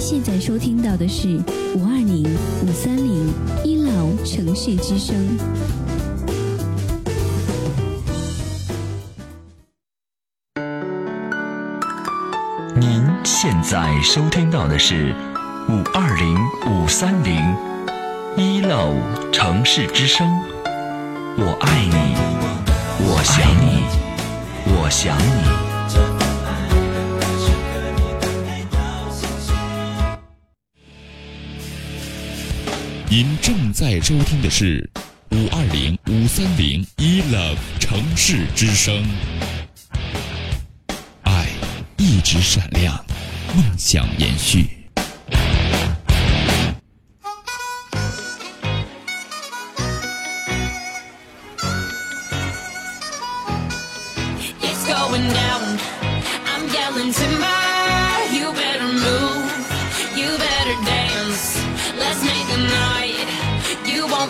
现在收听到的是五二零五三零一老城市之声。您现在收听到的是五二零五三零一老城市之声。我爱你，我想你，我想你。您正在收听的是五二零五三零 ELove 城市之声，爱一直闪亮，梦想延续。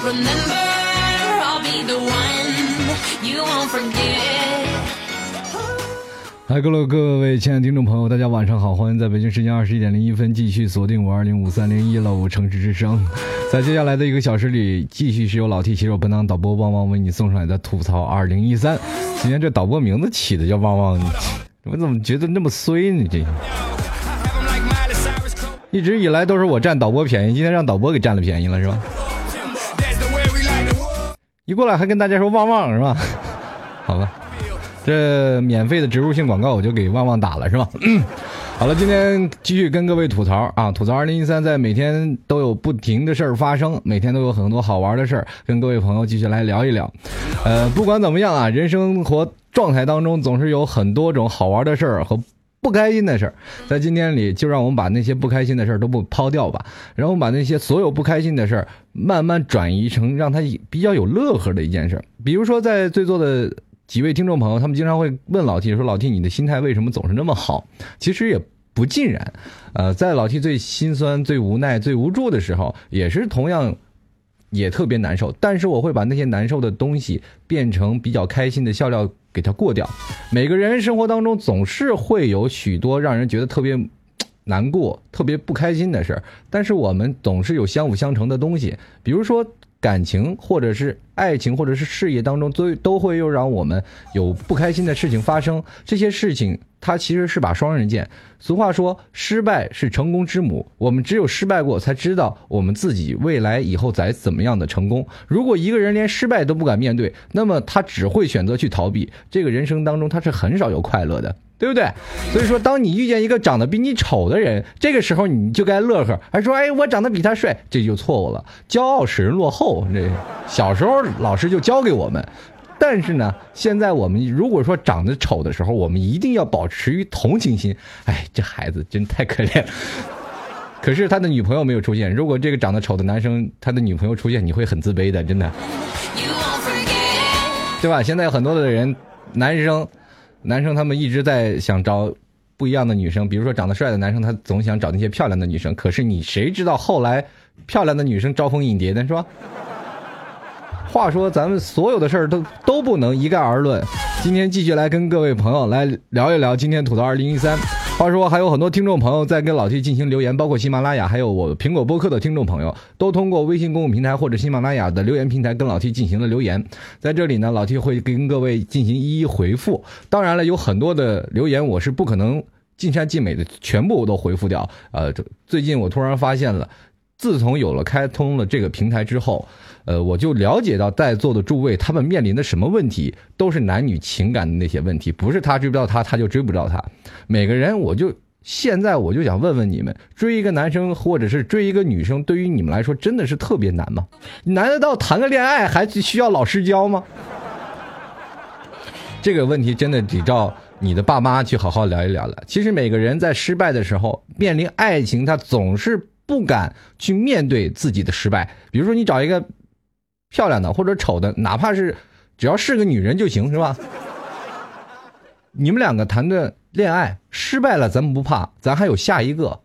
Remember. I'll be the one. You won't forget. 嗨，各位各位亲爱的听众朋友，大家晚上好，欢迎在北京时间二十一点零一分继续锁定五二零五三零一楼城市之声。在接下来的一个小时里，继续是由老 T 携手本档导播旺旺为你送上来的吐槽二零一三。今天这导播名字起的叫旺旺，我怎么觉得那么衰呢？这一直以来都是我占导播便宜，今天让导播给占了便宜了是吧？一过来还跟大家说旺旺是吧？好吧。这免费的植入性广告我就给旺旺打了是吧？好了，今天继续跟各位吐槽啊！吐槽二零一三，在每天都有不停的事儿发生，每天都有很多好玩的事儿，跟各位朋友继续来聊一聊。呃，不管怎么样啊，人生活状态当中总是有很多种好玩的事儿和不开心的事儿。在今天里，就让我们把那些不开心的事儿都不抛掉吧，然后把那些所有不开心的事儿慢慢转移成让他比较有乐呵的一件事。比如说，在最座的。几位听众朋友，他们经常会问老 T 说：“老 T，你的心态为什么总是那么好？”其实也不尽然，呃，在老 T 最心酸、最无奈、最无助的时候，也是同样也特别难受。但是我会把那些难受的东西变成比较开心的笑料给它过掉。每个人生活当中总是会有许多让人觉得特别难过、特别不开心的事儿，但是我们总是有相辅相成的东西，比如说。感情，或者是爱情，或者是事业当中，都都会又让我们有不开心的事情发生。这些事情，它其实是把双刃剑。俗话说，失败是成功之母。我们只有失败过，才知道我们自己未来以后再怎么样的成功。如果一个人连失败都不敢面对，那么他只会选择去逃避。这个人生当中，他是很少有快乐的。对不对？所以说，当你遇见一个长得比你丑的人，这个时候你就该乐呵，还说：“哎，我长得比他帅。”这就错误了。骄傲使人落后，这小时候老师就教给我们。但是呢，现在我们如果说长得丑的时候，我们一定要保持于同情心。哎，这孩子真太可怜了。可是他的女朋友没有出现。如果这个长得丑的男生他的女朋友出现，你会很自卑的，真的，对吧？现在有很多的人，男生。男生他们一直在想找不一样的女生，比如说长得帅的男生，他总想找那些漂亮的女生。可是你谁知道后来漂亮的女生招蜂引蝶的是吧？话说咱们所有的事儿都都不能一概而论。今天继续来跟各位朋友来聊一聊今天吐槽二零一三。话说还有很多听众朋友在跟老 T 进行留言，包括喜马拉雅还有我苹果播客的听众朋友，都通过微信公共平台或者喜马拉雅的留言平台跟老 T 进行了留言。在这里呢，老 T 会跟各位进行一一回复。当然了，有很多的留言我是不可能尽善尽美的全部都回复掉。呃，最近我突然发现了，自从有了开通了这个平台之后。呃，我就了解到在座的诸位他们面临的什么问题，都是男女情感的那些问题，不是他追不到他，他就追不到他。每个人，我就现在我就想问问你们，追一个男生或者是追一个女生，对于你们来说真的是特别难吗？难得到谈个恋爱还需要老师教吗？这个问题真的得照你的爸妈去好好聊一聊了。其实每个人在失败的时候，面临爱情，他总是不敢去面对自己的失败。比如说，你找一个。漂亮的或者丑的，哪怕是只要是个女人就行，是吧？你们两个谈的恋爱失败了，咱们不怕，咱还有下一个，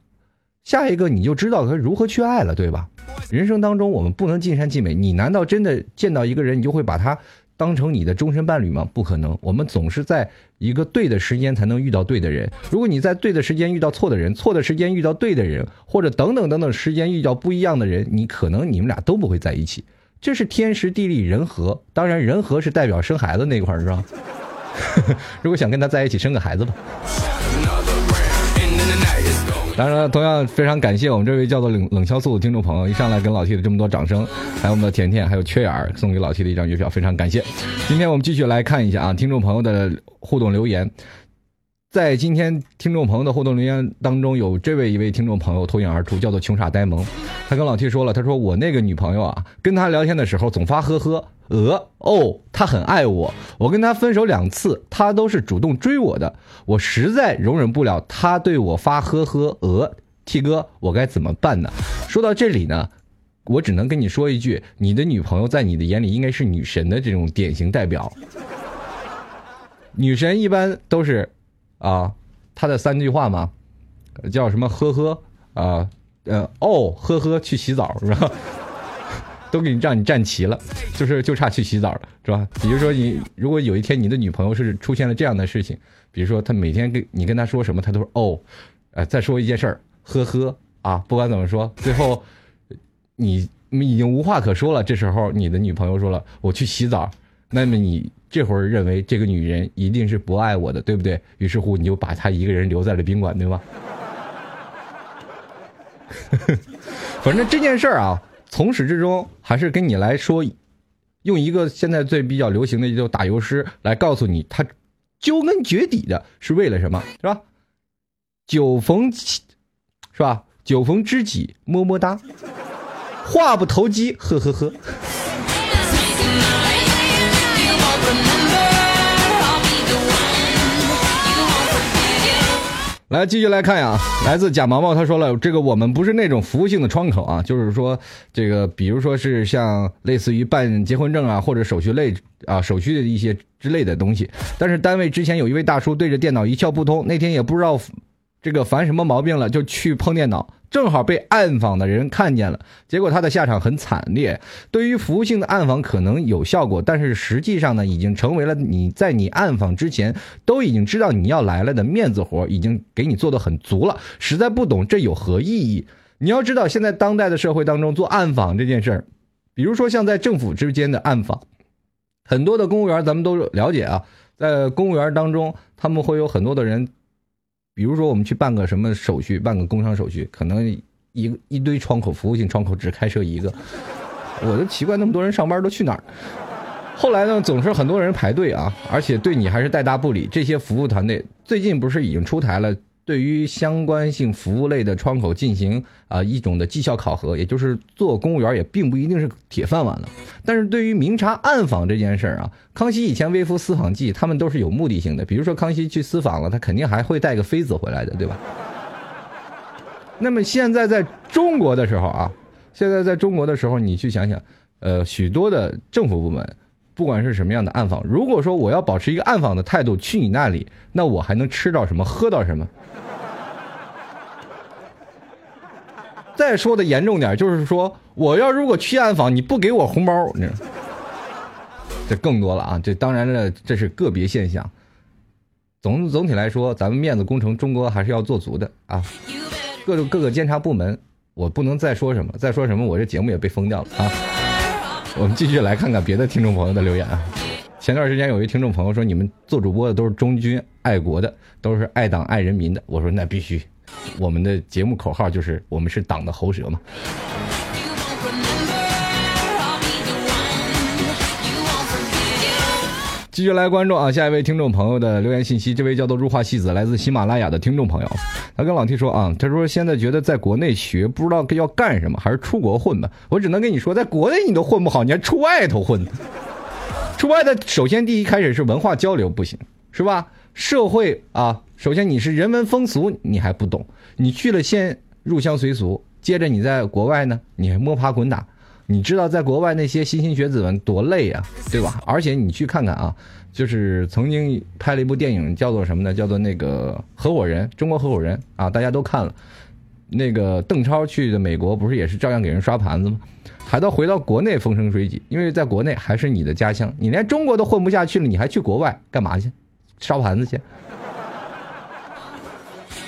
下一个你就知道该如何去爱了，对吧？人生当中我们不能尽善尽美，你难道真的见到一个人，你就会把他当成你的终身伴侣吗？不可能，我们总是在一个对的时间才能遇到对的人。如果你在对的时间遇到错的人，错的时间遇到对的人，或者等等等等时间遇到不一样的人，你可能你们俩都不会在一起。这是天时地利人和，当然人和是代表生孩子那块儿是吧？如果想跟他在一起，生个孩子吧。当然了，同样非常感谢我们这位叫做冷冷潇肃的听众朋友，一上来跟老 T 的这么多掌声，还有我们的甜甜，还有缺眼儿送给老 T 的一张月票，非常感谢。今天我们继续来看一下啊，听众朋友的互动留言。在今天听众朋友的互动留言当中，有这位一位听众朋友脱颖而出，叫做穷傻呆萌。他跟老 T 说了，他说我那个女朋友啊，跟他聊天的时候总发呵呵、呃、哦，他很爱我。我跟他分手两次，他都是主动追我的，我实在容忍不了他对我发呵呵、呃。T 哥，我该怎么办呢？说到这里呢，我只能跟你说一句，你的女朋友在你的眼里应该是女神的这种典型代表。女神一般都是。啊，他的三句话嘛，叫什么？呵呵啊，呃，哦，呵呵，去洗澡是吧？都给你让你站齐了，就是就差去洗澡了，是吧？比如说你，如果有一天你的女朋友是出现了这样的事情，比如说她每天跟你跟她说什么，她都说哦，呃，再说一件事儿，呵呵啊，不管怎么说，最后你已经无话可说了。这时候你的女朋友说了，我去洗澡，那么你。这会儿认为这个女人一定是不爱我的，对不对？于是乎，你就把她一个人留在了宾馆，对吗？反正这件事儿啊，从始至终还是跟你来说，用一个现在最比较流行的就打油诗来告诉你，他究根绝底的是为了什么，是吧？酒逢，是吧？酒逢知己么么哒，话不投机呵呵呵。来继续来看呀，来自贾毛毛，他说了，这个我们不是那种服务性的窗口啊，就是说这个，比如说是像类似于办结婚证啊，或者手续类啊手续的一些之类的东西。但是单位之前有一位大叔对着电脑一窍不通，那天也不知道这个犯什么毛病了，就去碰电脑。正好被暗访的人看见了，结果他的下场很惨烈。对于服务性的暗访可能有效果，但是实际上呢，已经成为了你在你暗访之前都已经知道你要来了的面子活，已经给你做的很足了。实在不懂这有何意义？你要知道，现在当代的社会当中做暗访这件事儿，比如说像在政府之间的暗访，很多的公务员咱们都了解啊，在公务员当中，他们会有很多的人。比如说，我们去办个什么手续，办个工商手续，可能一一堆窗口，服务性窗口只开设一个，我就奇怪那么多人上班都去哪儿。后来呢，总是很多人排队啊，而且对你还是带大不理。这些服务团队最近不是已经出台了？对于相关性服务类的窗口进行啊一种的绩效考核，也就是做公务员也并不一定是铁饭碗了。但是对于明察暗访这件事儿啊，康熙以前微服私访记，他们都是有目的性的。比如说康熙去私访了，他肯定还会带个妃子回来的，对吧？那么现在在中国的时候啊，现在在中国的时候，你去想想，呃，许多的政府部门，不管是什么样的暗访，如果说我要保持一个暗访的态度去你那里，那我还能吃到什么，喝到什么？再说的严重点，就是说，我要如果去暗访，你不给我红包，这更多了啊！这当然了，这是个别现象。总总体来说，咱们面子工程中国还是要做足的啊。各各个监察部门，我不能再说什么，再说什么，我这节目也被封掉了啊。我们继续来看看别的听众朋友的留言啊。前段时间有一听众朋友说，你们做主播的都是忠君爱国的，都是爱党爱人民的。我说那必须。我们的节目口号就是“我们是党的喉舌”嘛。继续来关注啊，下一位听众朋友的留言信息，这位叫做入画戏子，来自喜马拉雅的听众朋友，他跟老 T 说啊，他说现在觉得在国内学不知道要干什么，还是出国混吧。我只能跟你说，在国内你都混不好，你还出外头混？出外的首先第一开始是文化交流不行，是吧？社会啊。首先，你是人文风俗你还不懂，你去了先入乡随俗，接着你在国外呢，你还摸爬滚打，你知道在国外那些莘莘学子们多累啊，对吧？而且你去看看啊，就是曾经拍了一部电影，叫做什么呢？叫做那个合伙人，中国合伙人啊，大家都看了。那个邓超去的美国，不是也是照样给人刷盘子吗？还到回到国内风生水起，因为在国内还是你的家乡，你连中国都混不下去了，你还去国外干嘛去？刷盘子去，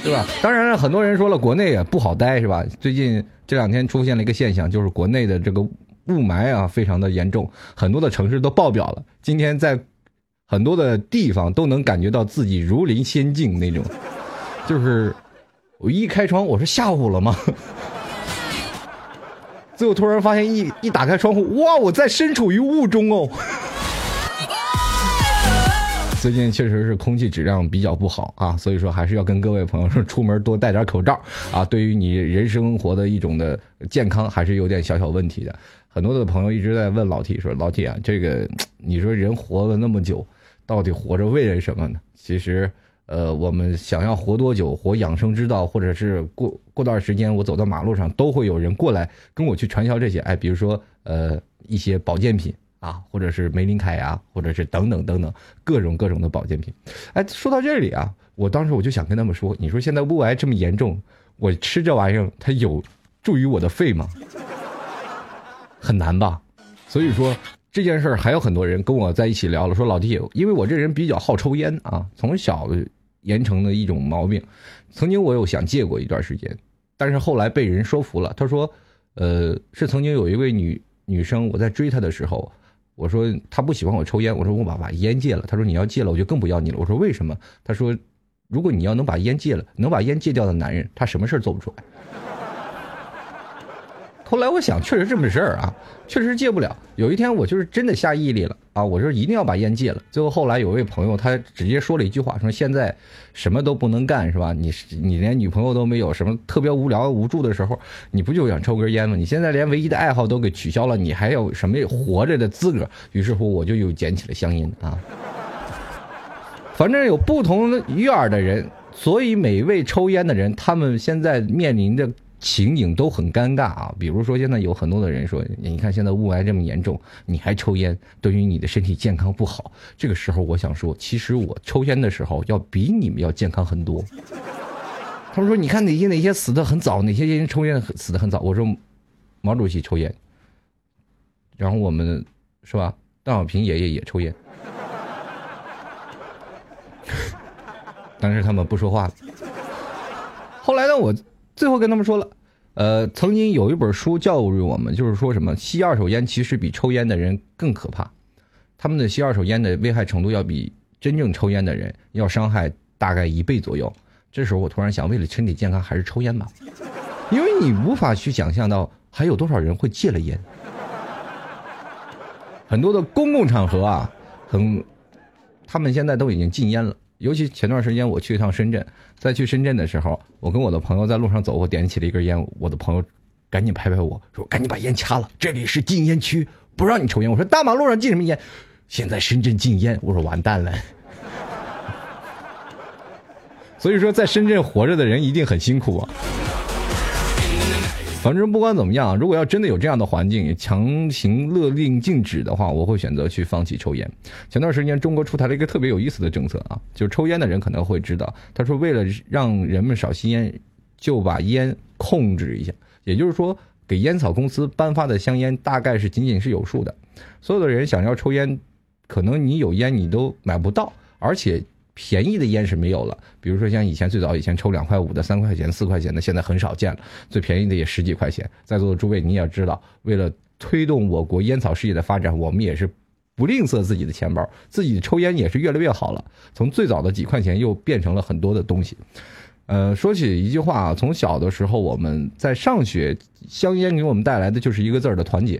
对吧？当然了，很多人说了，国内也不好待，是吧？最近这两天出现了一个现象，就是国内的这个雾霾啊，非常的严重，很多的城市都爆表了。今天在很多的地方都能感觉到自己如临仙境那种，就是我一开窗，我说下午了吗？最后突然发现一一打开窗户，哇，我在身处于雾中哦。最近确实是空气质量比较不好啊，所以说还是要跟各位朋友说，出门多戴点口罩啊。对于你人生活的一种的健康，还是有点小小问题的。很多的朋友一直在问老铁说：“老铁啊，这个你说人活了那么久，到底活着为了什么呢？”其实，呃，我们想要活多久，活养生之道，或者是过过段时间，我走到马路上，都会有人过来跟我去传销这些。哎，比如说呃一些保健品。啊，或者是玫琳凯呀，或者是等等等等各种各种的保健品。哎，说到这里啊，我当时我就想跟他们说，你说现在雾霾这么严重，我吃这玩意儿它有助于我的肺吗？很难吧。所以说这件事儿还有很多人跟我在一起聊了，说老弟，因为我这人比较好抽烟啊，从小严成的一种毛病。曾经我有想戒过一段时间，但是后来被人说服了。他说，呃，是曾经有一位女女生，我在追她的时候。我说他不喜欢我抽烟，我说我把把烟戒了。他说你要戒了，我就更不要你了。我说为什么？他说，如果你要能把烟戒了，能把烟戒掉的男人，他什么事做不出来。后来我想，确实这么事儿啊，确实戒不了。有一天我就是真的下毅力了啊，我说一定要把烟戒了。最后后来有位朋友他直接说了一句话，说现在什么都不能干是吧？你你连女朋友都没有，什么特别无聊无助的时候，你不就想抽根烟吗？你现在连唯一的爱好都给取消了，你还有什么活着的资格？于是乎我就又捡起了香烟啊。反正有不同院儿的人，所以每一位抽烟的人，他们现在面临着。情景都很尴尬啊！比如说，现在有很多的人说：“你看现在雾霾这么严重，你还抽烟，对于你的身体健康不好。”这个时候，我想说，其实我抽烟的时候要比你们要健康很多。他们说：“你看哪些哪些死的很早，哪些人抽烟死的很早。”我说：“毛主席抽烟，然后我们是吧？邓小平爷爷也抽烟，但是他们不说话了。后来呢，我。”最后跟他们说了，呃，曾经有一本书教育我们，就是说什么吸二手烟其实比抽烟的人更可怕，他们的吸二手烟的危害程度要比真正抽烟的人要伤害大概一倍左右。这时候我突然想，为了身体健康，还是抽烟吧，因为你无法去想象到还有多少人会戒了烟。很多的公共场合啊，很，他们现在都已经禁烟了。尤其前段时间我去一趟深圳，在去深圳的时候，我跟我的朋友在路上走，我点起了一根烟，我的朋友赶紧拍拍我说：“赶紧把烟掐了，这里是禁烟区，不让你抽烟。”我说：“大马路上禁什么烟？现在深圳禁烟。”我说：“完蛋了。” 所以说，在深圳活着的人一定很辛苦啊。反正不管怎么样，如果要真的有这样的环境，强行勒令禁止的话，我会选择去放弃抽烟。前段时间，中国出台了一个特别有意思的政策啊，就是抽烟的人可能会知道，他说为了让人们少吸烟，就把烟控制一下，也就是说，给烟草公司颁发的香烟大概是仅仅是有数的，所有的人想要抽烟，可能你有烟你都买不到，而且。便宜的烟是没有了，比如说像以前最早以前抽两块五的、三块钱、四块钱的，现在很少见了。最便宜的也十几块钱。在座的诸位，你也知道，为了推动我国烟草事业的发展，我们也是不吝啬自己的钱包，自己抽烟也是越来越好了。从最早的几块钱，又变成了很多的东西。呃，说起一句话啊，从小的时候我们在上学，香烟给我们带来的就是一个字儿的团结。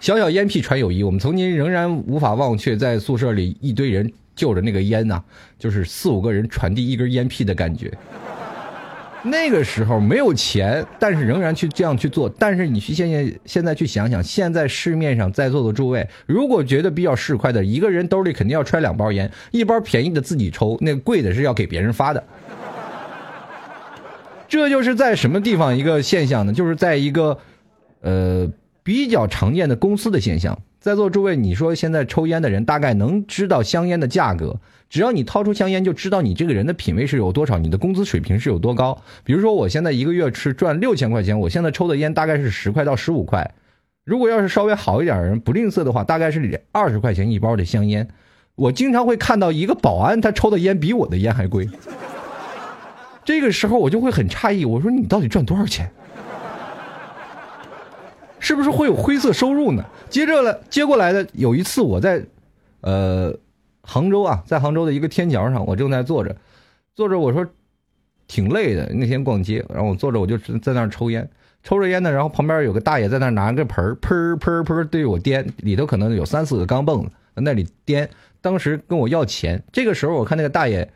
小小烟屁传友谊，我们曾经仍然无法忘却，在宿舍里一堆人。就着那个烟呐，就是四五个人传递一根烟屁的感觉。那个时候没有钱，但是仍然去这样去做。但是你去现在现在去想想，现在市面上在座的诸位，如果觉得比较市侩的，一个人兜里肯定要揣两包烟，一包便宜的自己抽，那贵的是要给别人发的。这就是在什么地方一个现象呢？就是在一个呃比较常见的公司的现象。在座诸位，你说现在抽烟的人大概能知道香烟的价格，只要你掏出香烟，就知道你这个人的品味是有多少，你的工资水平是有多高。比如说，我现在一个月是赚六千块钱，我现在抽的烟大概是十块到十五块。如果要是稍微好一点的人，不吝啬的话，大概是二十块钱一包的香烟。我经常会看到一个保安，他抽的烟比我的烟还贵。这个时候我就会很诧异，我说你到底赚多少钱？是不是会有灰色收入呢？接着了，接过来的有一次我在，呃，杭州啊，在杭州的一个天桥上，我正在坐着，坐着我说挺累的，那天逛街，然后我坐着我就在那儿抽烟，抽着烟呢，然后旁边有个大爷在那拿个盆儿，砰砰砰对我颠，里头可能有三四个钢镚子在那里颠，当时跟我要钱，这个时候我看那个大爷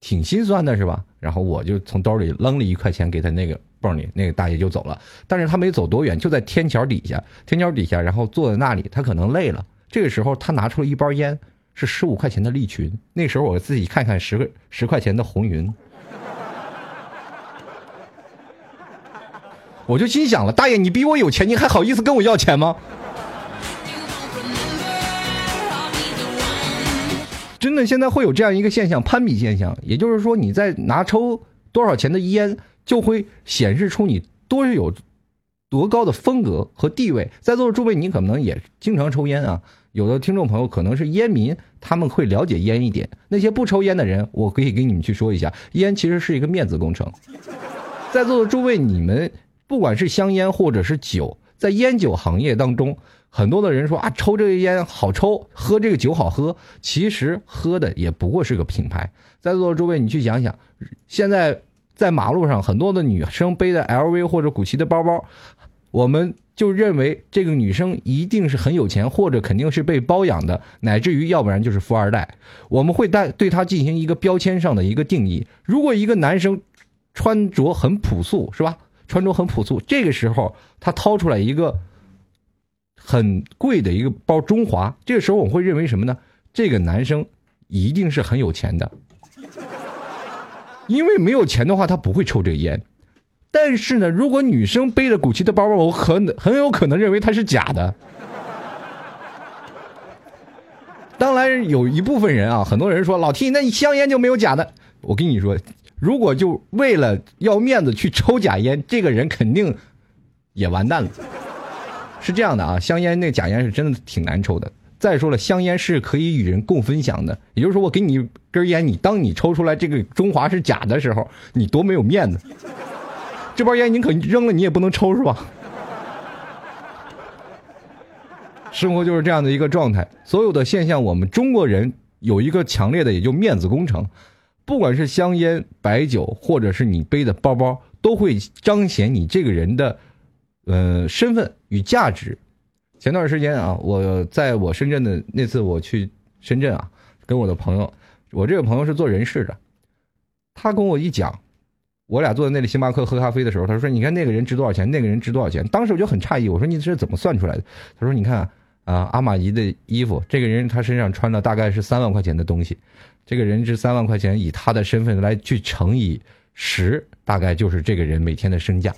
挺心酸的是吧？然后我就从兜里扔了一块钱给他那个。泵里那个大爷就走了，但是他没走多远，就在天桥底下，天桥底下，然后坐在那里，他可能累了。这个时候，他拿出了一包烟，是十五块钱的利群。那时候我自己看看十个十块钱的红云，我就心想了，大爷，你比我有钱，你还好意思跟我要钱吗？真的，现在会有这样一个现象，攀比现象，也就是说，你在拿抽多少钱的烟。就会显示出你多有多高的风格和地位。在座的诸位，你可能也经常抽烟啊。有的听众朋友可能是烟民，他们会了解烟一点。那些不抽烟的人，我可以给你们去说一下，烟其实是一个面子工程。在座的诸位，你们不管是香烟或者是酒，在烟酒行业当中，很多的人说啊，抽这个烟好抽，喝这个酒好喝，其实喝的也不过是个品牌。在座的诸位，你去想想，现在。在马路上，很多的女生背的 LV 或者古奇的包包，我们就认为这个女生一定是很有钱，或者肯定是被包养的，乃至于要不然就是富二代。我们会带对她进行一个标签上的一个定义。如果一个男生穿着很朴素，是吧？穿着很朴素，这个时候他掏出来一个很贵的一个包中华，这个时候我们会认为什么呢？这个男生一定是很有钱的。因为没有钱的话，他不会抽这个烟。但是呢，如果女生背着古奇的包包，我很很有可能认为它是假的。当然，有一部分人啊，很多人说老 T，那你香烟就没有假的？我跟你说，如果就为了要面子去抽假烟，这个人肯定也完蛋了。是这样的啊，香烟那假烟是真的挺难抽的。再说了，香烟是可以与人共分享的。也就是说，我给你根烟，你当你抽出来这个中华是假的时候，你多没有面子。这包烟你可扔了，你也不能抽是吧？生活就是这样的一个状态。所有的现象，我们中国人有一个强烈的，也就面子工程。不管是香烟、白酒，或者是你背的包包，都会彰显你这个人的，呃，身份与价值。前段时间啊，我在我深圳的那次我去深圳啊，跟我的朋友，我这个朋友是做人事的，他跟我一讲，我俩坐在那里星巴克喝咖啡的时候，他说：“你看那个人值多少钱，那个人值多少钱。”当时我就很诧异，我说：“你这是怎么算出来的？”他说：“你看啊，阿玛尼的衣服，这个人他身上穿的大概是三万块钱的东西，这个人值三万块钱，以他的身份来去乘以十，大概就是这个人每天的身价。”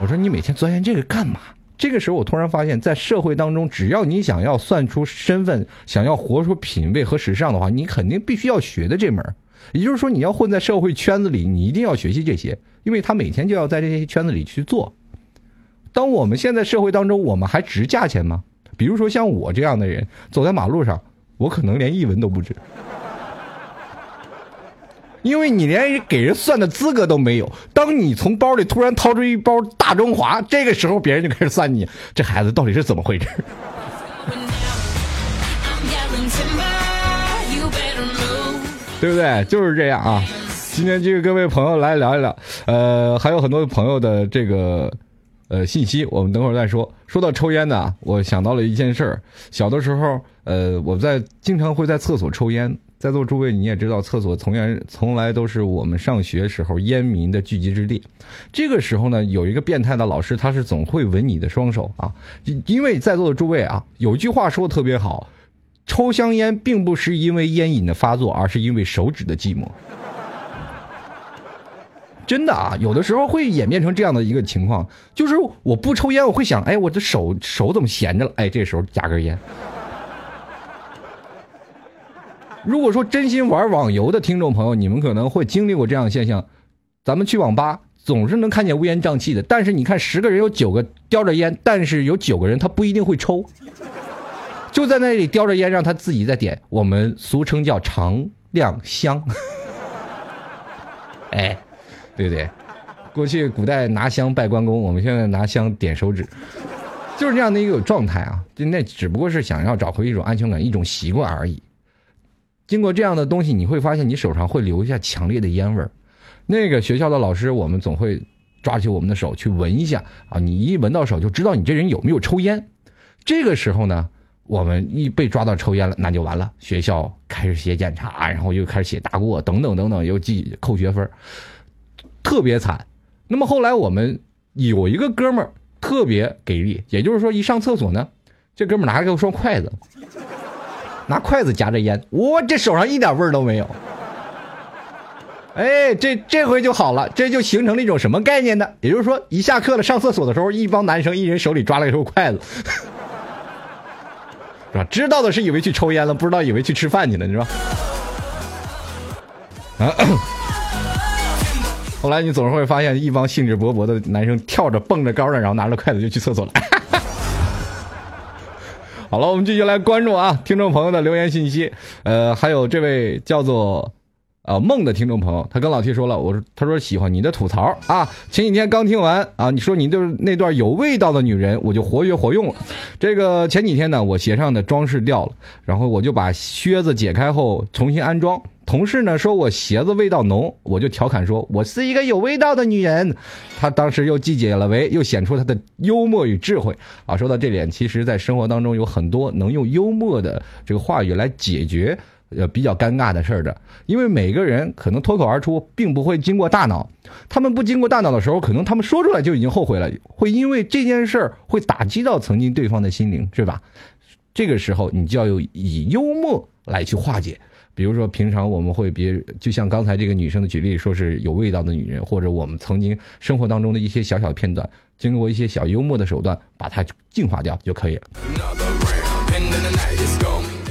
我说：“你每天钻研这个干嘛？”这个时候，我突然发现，在社会当中，只要你想要算出身份，想要活出品味和时尚的话，你肯定必须要学的这门。也就是说，你要混在社会圈子里，你一定要学习这些，因为他每天就要在这些圈子里去做。当我们现在社会当中，我们还值价钱吗？比如说像我这样的人，走在马路上，我可能连一文都不值。因为你连给人算的资格都没有。当你从包里突然掏出一包大中华，这个时候别人就开始算你，这孩子到底是怎么回事？对不对？就是这样啊。今天就跟各位朋友来聊一聊，呃，还有很多朋友的这个呃信息，我们等会儿再说。说到抽烟呢，我想到了一件事儿。小的时候，呃，我在经常会在厕所抽烟。在座诸位，你也知道，厕所从来从来都是我们上学时候烟民的聚集之地。这个时候呢，有一个变态的老师，他是总会吻你的双手啊。因为在座的诸位啊，有句话说的特别好，抽香烟并不是因为烟瘾的发作，而是因为手指的寂寞。真的啊，有的时候会演变成这样的一个情况，就是我不抽烟，我会想，哎，我的手手怎么闲着了？哎，这时候夹根烟。如果说真心玩网游的听众朋友，你们可能会经历过这样的现象，咱们去网吧总是能看见乌烟瘴气的，但是你看十个人有九个叼着烟，但是有九个人他不一定会抽，就在那里叼着烟让他自己在点，我们俗称叫长亮香。哎，对不对？过去古代拿香拜关公，我们现在拿香点手指，就是这样的一个状态啊。就那只不过是想要找回一种安全感，一种习惯而已。经过这样的东西，你会发现你手上会留下强烈的烟味儿。那个学校的老师，我们总会抓起我们的手去闻一下啊，你一闻到手就知道你这人有没有抽烟。这个时候呢，我们一被抓到抽烟了，那就完了，学校开始写检查，然后又开始写大过，等等等等，又记扣学分，特别惨。那么后来我们有一个哥们儿特别给力，也就是说一上厕所呢，这哥们儿拿了个双筷子。拿筷子夹着烟，我这手上一点味儿都没有。哎，这这回就好了，这就形成了一种什么概念呢？也就是说，一下课了上厕所的时候，一帮男生一人手里抓了一根筷子，是吧？知道的是以为去抽烟了，不知道以为去吃饭去了，是吧？啊！后来你总是会发现一帮兴致勃勃的男生跳着蹦着高的，然后拿着筷子就去厕所了。好了，我们继续来关注啊，听众朋友的留言信息。呃，还有这位叫做呃梦的听众朋友，他跟老 T 说了，我说他说喜欢你的吐槽啊。前几天刚听完啊，你说你就是那段有味道的女人，我就活跃活用了。这个前几天呢，我鞋上的装饰掉了，然后我就把靴子解开后重新安装。同事呢说我鞋子味道浓，我就调侃说我是一个有味道的女人。他当时又既解了围，又显出他的幽默与智慧啊。说到这点，其实在生活当中有很多能用幽默的这个话语来解决呃比较尴尬的事儿的，因为每个人可能脱口而出，并不会经过大脑。他们不经过大脑的时候，可能他们说出来就已经后悔了，会因为这件事儿会打击到曾经对方的心灵，是吧？这个时候你就要有以幽默来去化解。比如说，平常我们会别，就像刚才这个女生的举例，说是有味道的女人，或者我们曾经生活当中的一些小小片段，经过一些小幽默的手段，把它净化掉就可以了。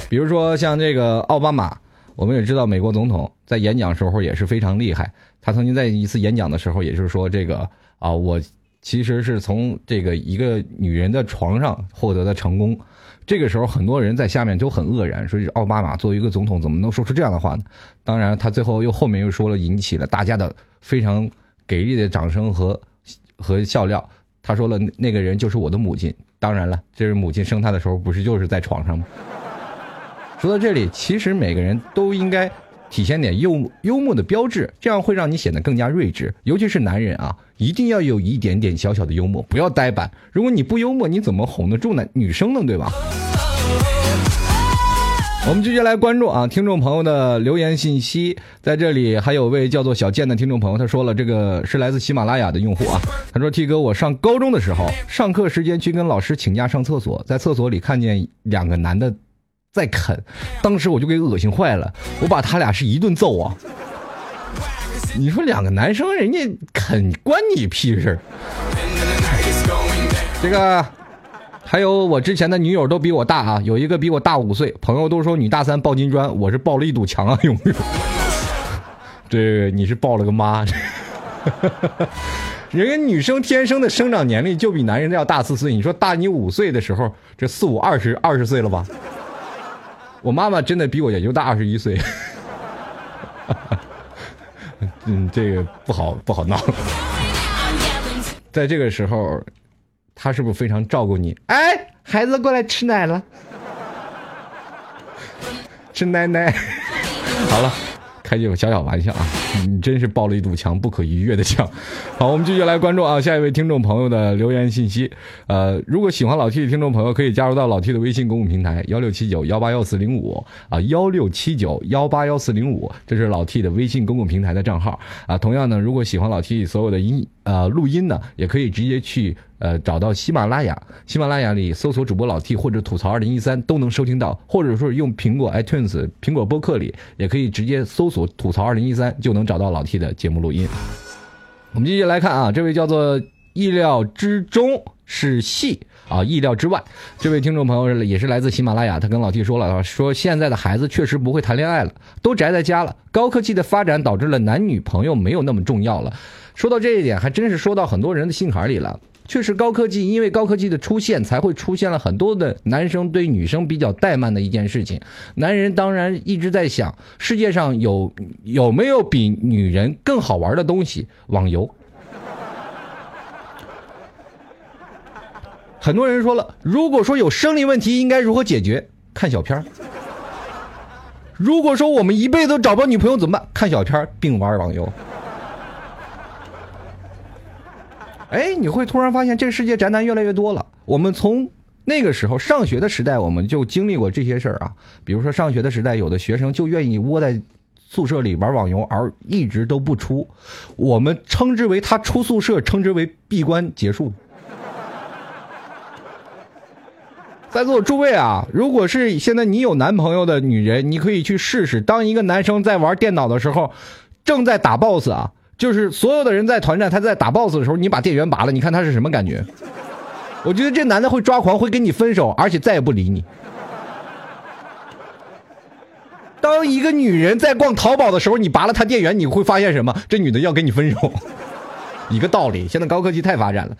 比如说像这个奥巴马，我们也知道美国总统在演讲时候也是非常厉害。他曾经在一次演讲的时候，也就是说这个啊，我其实是从这个一个女人的床上获得的成功。这个时候，很多人在下面都很愕然，说奥巴马作为一个总统，怎么能说出这样的话呢？当然，他最后又后面又说了，引起了大家的非常给力的掌声和和笑料。他说了，那个人就是我的母亲。当然了，这是母亲生他的时候，不是就是在床上吗？说到这里，其实每个人都应该体现点幽幽默的标志，这样会让你显得更加睿智。尤其是男人啊，一定要有一点点小小的幽默，不要呆板。如果你不幽默，你怎么哄得住呢？女生呢，对吧？我们继续来关注啊，听众朋友的留言信息，在这里还有位叫做小健的听众朋友，他说了，这个是来自喜马拉雅的用户啊，他说 T 哥，我上高中的时候，上课时间去跟老师请假上厕所，在厕所里看见两个男的在啃，当时我就给恶心坏了，我把他俩是一顿揍啊。你说两个男生人家啃关你屁事这个。还有我之前的女友都比我大啊，有一个比我大五岁。朋友都说女大三抱金砖，我是抱了一堵墙啊，有没有？对，你是抱了个妈。人家女生天生的生长年龄就比男人要大四岁，你说大你五岁的时候，这四五二十二十岁了吧？我妈妈真的比我也就大二十一岁。嗯，这个不好不好闹。在这个时候。他是不是非常照顾你？哎，孩子过来吃奶了，吃奶奶。好了。开句小小玩笑啊，你真是抱了一堵墙，不可逾越的墙。好，我们继续来关注啊，下一位听众朋友的留言信息。呃，如果喜欢老 T 的听众朋友，可以加入到老 T 的微信公共平台幺六七九幺八幺四零五啊，幺六七九幺八幺四零五，这是老 T 的微信公共平台的账号啊。同样呢，如果喜欢老 T 所有的音呃录音呢，也可以直接去呃找到喜马拉雅，喜马拉雅里搜索主播老 T 或者吐槽二零一三都能收听到，或者说用苹果 iTunes 苹果播客里也可以直接搜索。吐槽二零一三就能找到老 T 的节目录音。我们继续来看啊，这位叫做意料之中是戏啊，意料之外。这位听众朋友也是来自喜马拉雅，他跟老 T 说了，说现在的孩子确实不会谈恋爱了，都宅在家了。高科技的发展导致了男女朋友没有那么重要了。说到这一点，还真是说到很多人的心坎里了。确实，高科技因为高科技的出现，才会出现了很多的男生对女生比较怠慢的一件事情。男人当然一直在想，世界上有有没有比女人更好玩的东西？网游。很多人说了，如果说有生理问题，应该如何解决？看小片儿。如果说我们一辈子都找不到女朋友怎么办？看小片儿并玩网游。哎，你会突然发现这个世界宅男越来越多了。我们从那个时候上学的时代，我们就经历过这些事儿啊。比如说上学的时代，有的学生就愿意窝在宿舍里玩网游，而一直都不出。我们称之为他出宿舍，称之为闭关结束。在座诸位啊，如果是现在你有男朋友的女人，你可以去试试，当一个男生在玩电脑的时候，正在打 BOSS 啊。就是所有的人在团战，他在打 BOSS 的时候，你把电源拔了，你看他是什么感觉？我觉得这男的会抓狂，会跟你分手，而且再也不理你。当一个女人在逛淘宝的时候，你拔了她电源，你会发现什么？这女的要跟你分手。一个道理，现在高科技太发展了，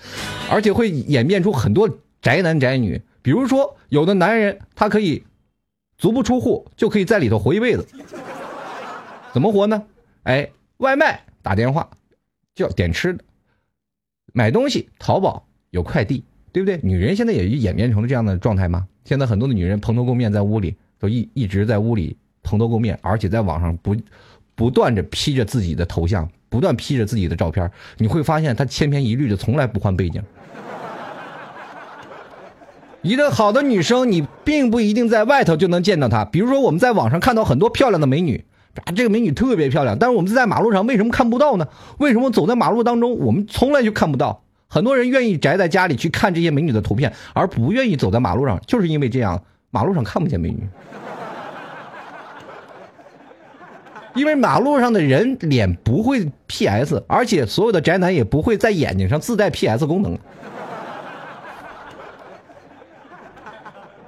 而且会演变出很多宅男宅女。比如说，有的男人他可以足不出户就可以在里头活一辈子，怎么活呢？哎，外卖。打电话，叫点吃的，买东西，淘宝有快递，对不对？女人现在也演变成了这样的状态吗？现在很多的女人蓬头垢面在屋里，都一一直在屋里蓬头垢面，而且在网上不不断着 P 着自己的头像，不断 P 着自己的照片。你会发现她千篇一律的，从来不换背景。一个好的女生，你并不一定在外头就能见到她。比如说，我们在网上看到很多漂亮的美女。啊，这个美女特别漂亮，但是我们在马路上为什么看不到呢？为什么走在马路当中，我们从来就看不到？很多人愿意宅在家里去看这些美女的图片，而不愿意走在马路上，就是因为这样，马路上看不见美女。因为马路上的人脸不会 PS，而且所有的宅男也不会在眼睛上自带 PS 功能。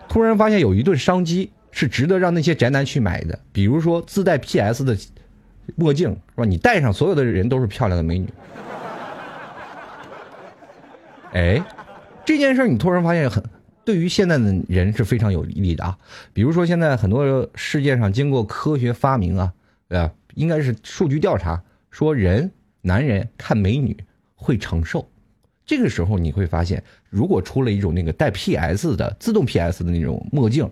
突然发现有一顿商机。是值得让那些宅男去买的，比如说自带 PS 的墨镜，是吧？你戴上，所有的人都是漂亮的美女。哎，这件事你突然发现很，对于现在的人是非常有利的啊。比如说现在很多世界上经过科学发明啊，啊，应该是数据调查说人男人看美女会长寿。这个时候你会发现，如果出了一种那个带 PS 的自动 PS 的那种墨镜。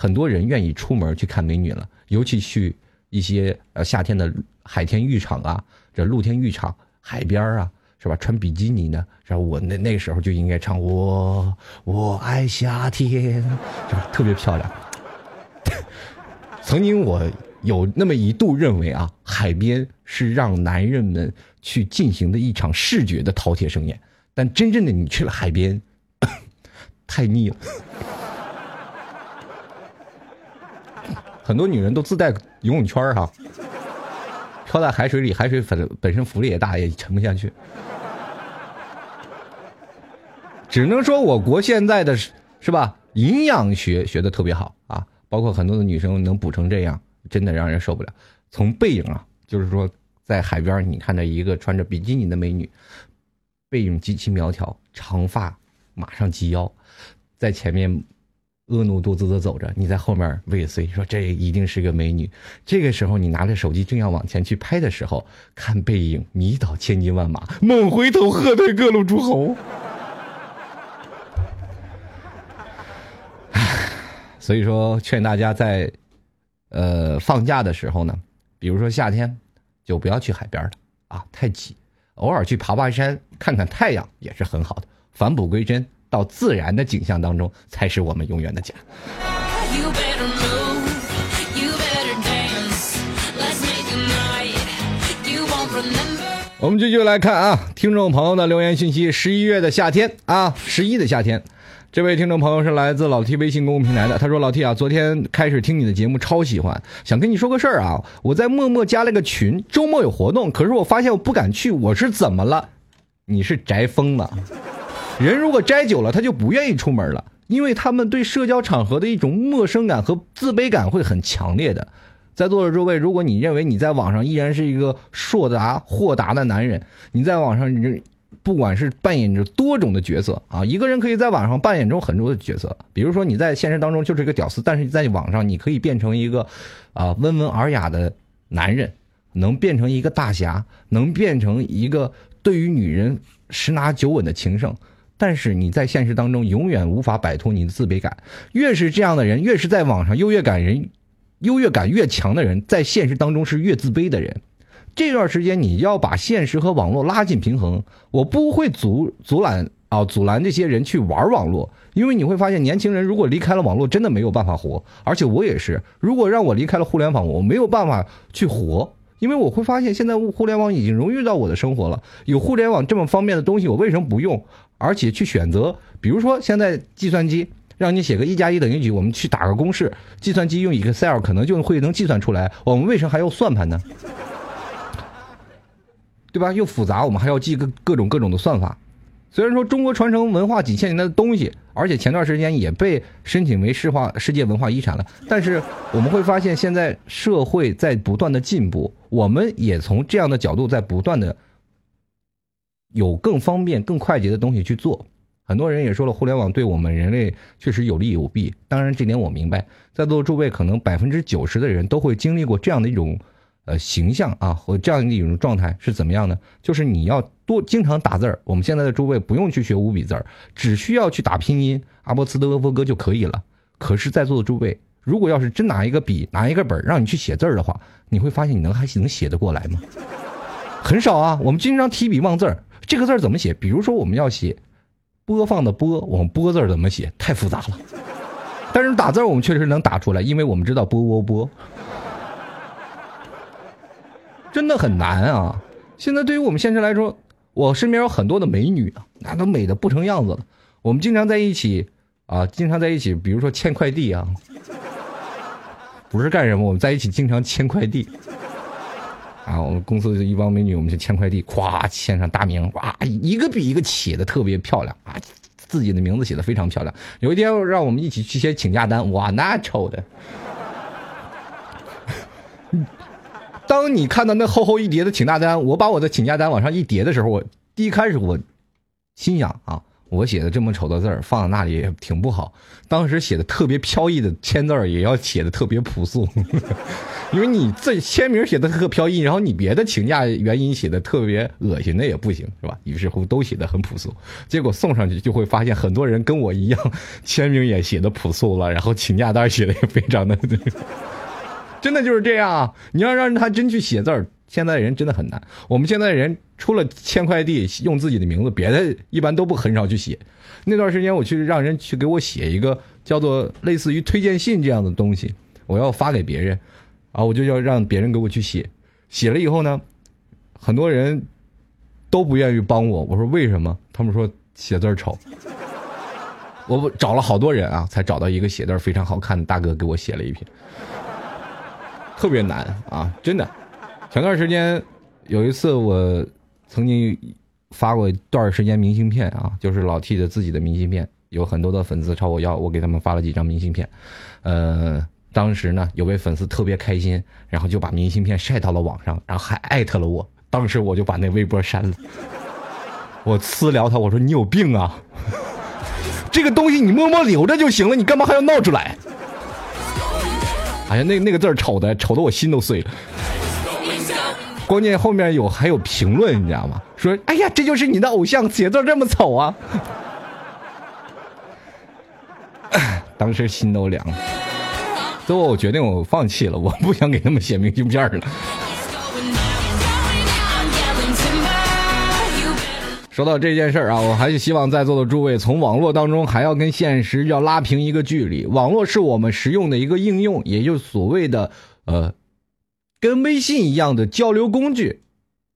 很多人愿意出门去看美女了，尤其去一些呃夏天的海天浴场啊，这露天浴场、海边啊，是吧？穿比基尼呢，是吧？我那那时候就应该唱我我爱夏天，是吧？特别漂亮。曾经我有那么一度认为啊，海边是让男人们去进行的一场视觉的饕餮盛宴，但真正的你去了海边，太腻了。很多女人都自带游泳圈哈，漂在海水里，海水本本身浮力也大，也沉不下去。只能说我国现在的是吧，营养学学的特别好啊，包括很多的女生能补成这样，真的让人受不了。从背影啊，就是说在海边你看到一个穿着比基尼的美女，背影极其苗条，长发马上及腰，在前面。婀娜多姿的走着，你在后面尾随，说这一定是个美女。这个时候，你拿着手机正要往前去拍的时候，看背影迷倒千军万马，猛回头喝退各路诸侯。所以说，劝大家在呃放假的时候呢，比如说夏天，就不要去海边了啊，太挤。偶尔去爬爬山，看看太阳也是很好的，返璞归真。到自然的景象当中，才是我们永远的家。我们继续来看啊，听众朋友的留言信息。十一月的夏天啊，十一的夏天，这位听众朋友是来自老 T 微信公众平台的。他说：“老 T 啊，昨天开始听你的节目，超喜欢，想跟你说个事儿啊。我在默默加了个群，周末有活动，可是我发现我不敢去，我是怎么了？你是宅疯了。人如果宅久了，他就不愿意出门了，因为他们对社交场合的一种陌生感和自卑感会很强烈的。”在座的诸位，如果你认为你在网上依然是一个硕达豁达的男人，你在网上你不管是扮演着多种的角色啊，一个人可以在网上扮演中很多的角色。比如说你在现实当中就是一个屌丝，但是在网上你可以变成一个啊温文尔雅的男人，能变成一个大侠，能变成一个对于女人十拿九稳的情圣。但是你在现实当中永远无法摆脱你的自卑感。越是这样的人，越是在网上优越感人。优越感越强的人，在现实当中是越自卑的人。这段时间你要把现实和网络拉近平衡。我不会阻阻拦啊，阻拦这些人去玩网络，因为你会发现，年轻人如果离开了网络，真的没有办法活。而且我也是，如果让我离开了互联网，我没有办法去活，因为我会发现，现在互联网已经融入到我的生活了。有互联网这么方便的东西，我为什么不用？而且去选择，比如说现在计算机。让你写个一加一等于几，我们去打个公式，计算机用 Excel 可能就会能计算出来。我们为什么还要算盘呢？对吧？又复杂，我们还要记个各种各种的算法。虽然说中国传承文化几千年的东西，而且前段时间也被申请为世化世界文化遗产了，但是我们会发现，现在社会在不断的进步，我们也从这样的角度在不断的有更方便、更快捷的东西去做。很多人也说了，互联网对我们人类确实有利有弊。当然，这点我明白。在座的诸位，可能百分之九十的人都会经历过这样的一种，呃，形象啊，和这样的一种状态是怎么样呢？就是你要多经常打字儿。我们现在的诸位不用去学五笔字儿，只需要去打拼音阿波茨德波哥就可以了。可是，在座的诸位，如果要是真拿一个笔，拿一个本儿，让你去写字儿的话，你会发现你能还能写得过来吗？很少啊。我们经常提笔忘字儿，这个字怎么写？比如说，我们要写。播放的播，我们播字怎么写？太复杂了。但是打字我们确实能打出来，因为我们知道波波波，真的很难啊。现在对于我们现实来说，我身边有很多的美女啊，那都美的不成样子了。我们经常在一起啊，经常在一起，比如说签快递啊，不是干什么，我们在一起经常签快递。啊，我们公司的一帮美女，我们去签快递，咵签上大名，哇，一个比一个写的特别漂亮啊，自己的名字写的非常漂亮。有一天让我们一起去写请假单，哇，那丑的。当你看到那厚厚一叠的请假单，我把我的请假单往上一叠的时候，我第一开始我心想啊。我写的这么丑的字儿放在那里也挺不好。当时写的特别飘逸的签字儿也要写的特别朴素，因为你这签名写的特飘逸，然后你别的请假原因写的特别恶心，那也不行，是吧？于是乎都写的很朴素。结果送上去就会发现很多人跟我一样，签名也写的朴素了，然后请假单写的也非常的，真的就是这样！你要让他真去写字儿。现在人真的很难。我们现在人除了签快递用自己的名字，别的一般都不很少去写。那段时间我去让人去给我写一个叫做类似于推荐信这样的东西，我要发给别人，啊，我就要让别人给我去写。写了以后呢，很多人都不愿意帮我。我说为什么？他们说写字丑。我找了好多人啊，才找到一个写字非常好看的大哥给我写了一篇，特别难啊，真的。前段时间，有一次我曾经发过一段时间明信片啊，就是老 T 的自己的明信片，有很多的粉丝朝我要，我给他们发了几张明信片。呃，当时呢，有位粉丝特别开心，然后就把明信片晒到了网上，然后还艾特了我。当时我就把那微博删了。我私聊他，我说你有病啊！这个东西你默默留着就行了，你干嘛还要闹出来？哎呀，那那个字儿丑的，丑的我心都碎了。关键后面有还有评论，你知道吗？说，哎呀，这就是你的偶像，写字这么丑啊！当时心都凉了，最后我决定我放弃了，我不想给他们写明信片了。说到这件事儿啊，我还是希望在座的诸位从网络当中还要跟现实要拉平一个距离。网络是我们实用的一个应用，也就是所谓的呃。跟微信一样的交流工具，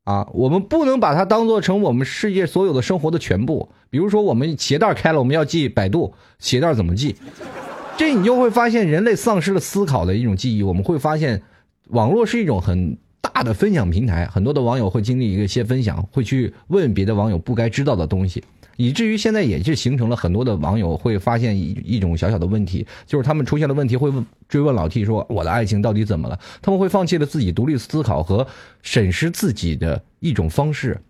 啊，我们不能把它当做成我们世界所有的生活的全部。比如说，我们鞋带开了，我们要记百度鞋带怎么系，这你就会发现人类丧失了思考的一种记忆。我们会发现，网络是一种很大的分享平台，很多的网友会经历一些分享，会去问别的网友不该知道的东西。以至于现在也是形成了很多的网友会发现一一种小小的问题，就是他们出现了问题会问追问老 T 说我的爱情到底怎么了？他们会放弃了自己独立思考和审视自己的一种方式。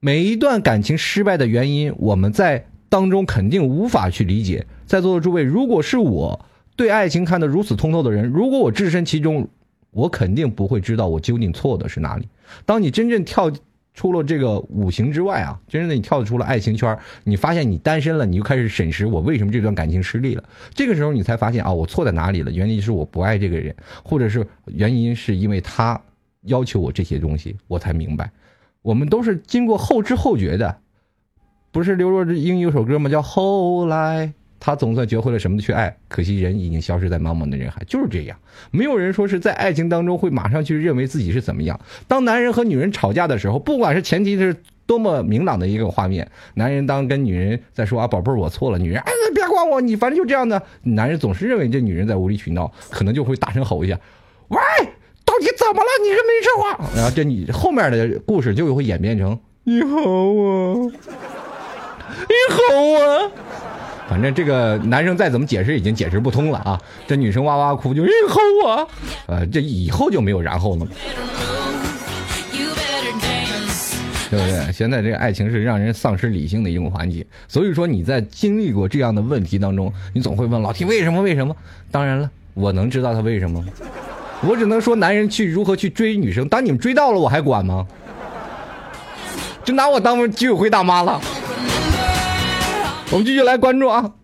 每一段感情失败的原因，我们在当中肯定无法去理解。在座的诸位，如果是我对爱情看得如此通透的人，如果我置身其中，我肯定不会知道我究竟错的是哪里。当你真正跳。出了这个五行之外啊，真正的你跳出了爱情圈，你发现你单身了，你就开始审视我为什么这段感情失利了。这个时候你才发现啊，我错在哪里了？原因是我不爱这个人，或者是原因是因为他要求我这些东西，我才明白。我们都是经过后知后觉的，不是刘若英有首歌吗？叫《后来》。他总算学会了什么去爱，可惜人已经消失在茫茫的人海。就是这样，没有人说是在爱情当中会马上去认为自己是怎么样。当男人和女人吵架的时候，不管是前提是多么明朗的一个画面，男人当跟女人在说啊，宝贝儿，我错了，女人哎，别管我，你反正就这样的。男人总是认为这女人在无理取闹，可能就会大声吼一下，喂，到底怎么了？你是没说话。然后这你后面的故事就会演变成你好啊，你好啊。反正这个男生再怎么解释，已经解释不通了啊！这女生哇哇哭，就以后啊，呃，这以后就没有然后了，对不对？现在这个爱情是让人丧失理性的一种环节，所以说你在经历过这样的问题当中，你总会问老 T 为什么？为什么？当然了，我能知道他为什么吗？我只能说男人去如何去追女生，当你们追到了，我还管吗？就拿我当居委会大妈了。我们继续来关注啊，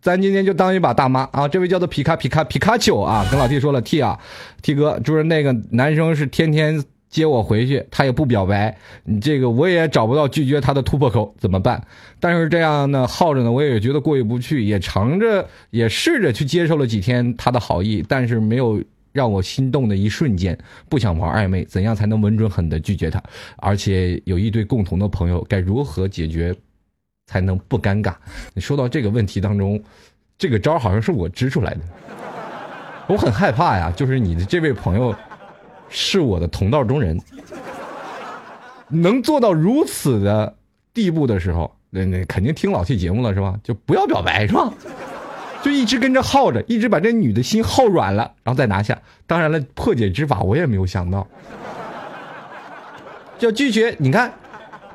咱今天就当一把大妈啊！这位叫做皮卡皮卡皮卡丘啊，跟老 T 说了，T 啊，T 哥，就是那个男生是天天接我回去，他也不表白，你这个我也找不到拒绝他的突破口，怎么办？但是这样呢，耗着呢，我也觉得过意不去，也尝着，也试着去接受了几天他的好意，但是没有让我心动的一瞬间，不想玩暧昧，怎样才能稳准狠的拒绝他？而且有一对共同的朋友，该如何解决？才能不尴尬。你说到这个问题当中，这个招好像是我支出来的，我很害怕呀。就是你的这位朋友是我的同道中人，能做到如此的地步的时候，那那肯定听老 T 节目了是吧？就不要表白是吧？就一直跟着耗着，一直把这女的心耗软了，然后再拿下。当然了，破解之法我也没有想到，叫拒绝。你看，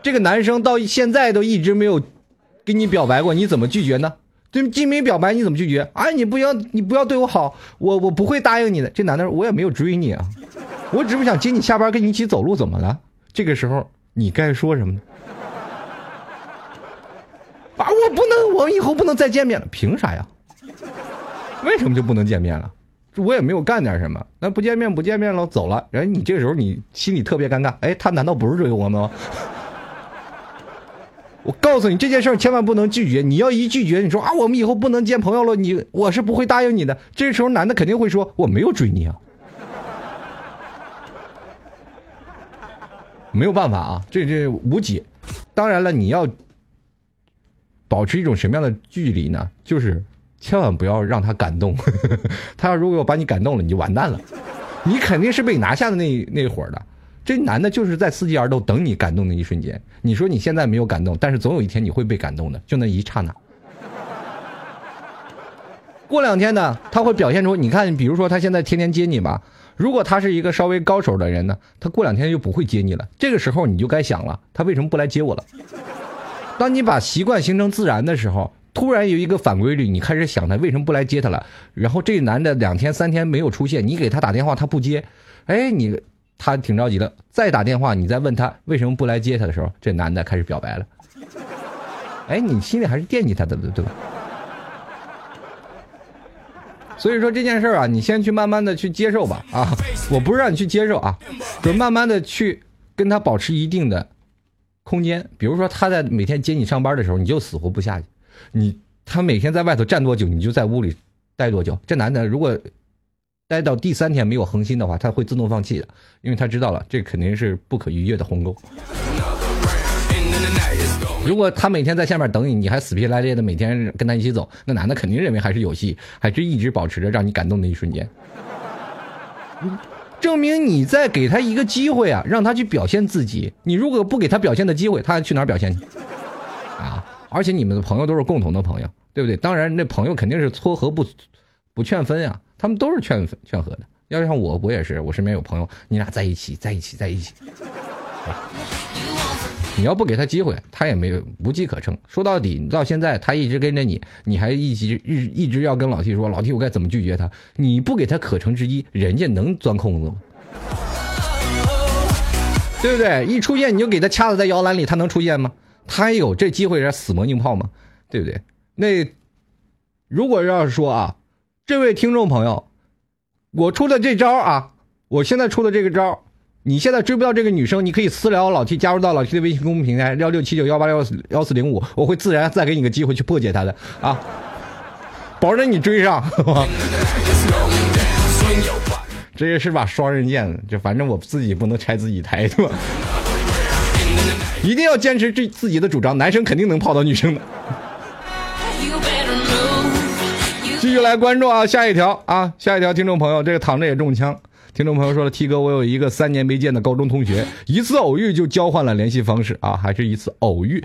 这个男生到现在都一直没有。跟你表白过，你怎么拒绝呢？对，既没表白，你怎么拒绝？啊，你不要，你不要对我好，我我不会答应你的。这男的，我也没有追你啊，我只是想接你下班，跟你一起走路，怎么了？这个时候你该说什么呢？啊，我不能，我以后不能再见面了，凭啥呀？为什么就不能见面了？我也没有干点什么，那不见面不见面了，走了。然后你这个时候你心里特别尴尬，哎，他难道不是追我吗？我告诉你这件事千万不能拒绝，你要一拒绝，你说啊，我们以后不能见朋友了，你我是不会答应你的。这时候男的肯定会说我没有追你啊，没有办法啊，这这无解。当然了，你要保持一种什么样的距离呢？就是千万不要让他感动，他要如果把你感动了，你就完蛋了，你肯定是被拿下的那那伙的。这男的就是在伺机而动，等你感动的一瞬间。你说你现在没有感动，但是总有一天你会被感动的，就那一刹那。过两天呢，他会表现出，你看，比如说他现在天天接你吧。如果他是一个稍微高手的人呢，他过两天就不会接你了。这个时候你就该想了，他为什么不来接我了？当你把习惯形成自然的时候，突然有一个反规律，你开始想他为什么不来接他了。然后这男的两天三天没有出现，你给他打电话他不接，哎，你。他挺着急的，再打电话，你再问他为什么不来接他的时候，这男的开始表白了。哎，你心里还是惦记他的，对吧？所以说这件事儿啊，你先去慢慢的去接受吧。啊，我不是让你去接受啊，就慢慢的去跟他保持一定的空间。比如说他在每天接你上班的时候，你就死活不下去。你他每天在外头站多久，你就在屋里待多久。这男的如果待到第三天没有恒心的话，他会自动放弃的，因为他知道了这肯定是不可逾越的鸿沟。如果他每天在下面等你，你还死皮赖脸的每天跟他一起走，那男的肯定认为还是有戏，还是一直保持着让你感动的一瞬间。证明你在给他一个机会啊，让他去表现自己。你如果不给他表现的机会，他还去哪儿表现去？啊！而且你们的朋友都是共同的朋友，对不对？当然，那朋友肯定是撮合不不劝分呀，他们都是劝劝和的。要像我，我也是，我身边有朋友，你俩在一起，在一起，在一起。你要不给他机会，他也没有无机可乘。说到底，你到现在他一直跟着你，你还一直一一直要跟老 T 说，老 T 我该怎么拒绝他？你不给他可乘之机，人家能钻空子吗？对不对？一出现你就给他掐死在摇篮里，他能出现吗？他有这机会，是死磨硬泡吗？对不对？那如果要是说啊，这位听众朋友，我出的这招啊，我现在出的这个招。你现在追不到这个女生，你可以私聊老 T，加入到老 T 的微信公众平台幺六七九幺八幺幺四零五，我会自然再给你个机会去破解他的啊，保证你追上。这也是把双刃剑，就反正我自己不能拆自己台，对吧？一定要坚持这自己的主张，男生肯定能泡到女生的。续来关注啊，下一条啊，下一条听众朋友，这个躺着也中枪。听众朋友说了，T 哥，我有一个三年没见的高中同学，一次偶遇就交换了联系方式啊，还是一次偶遇。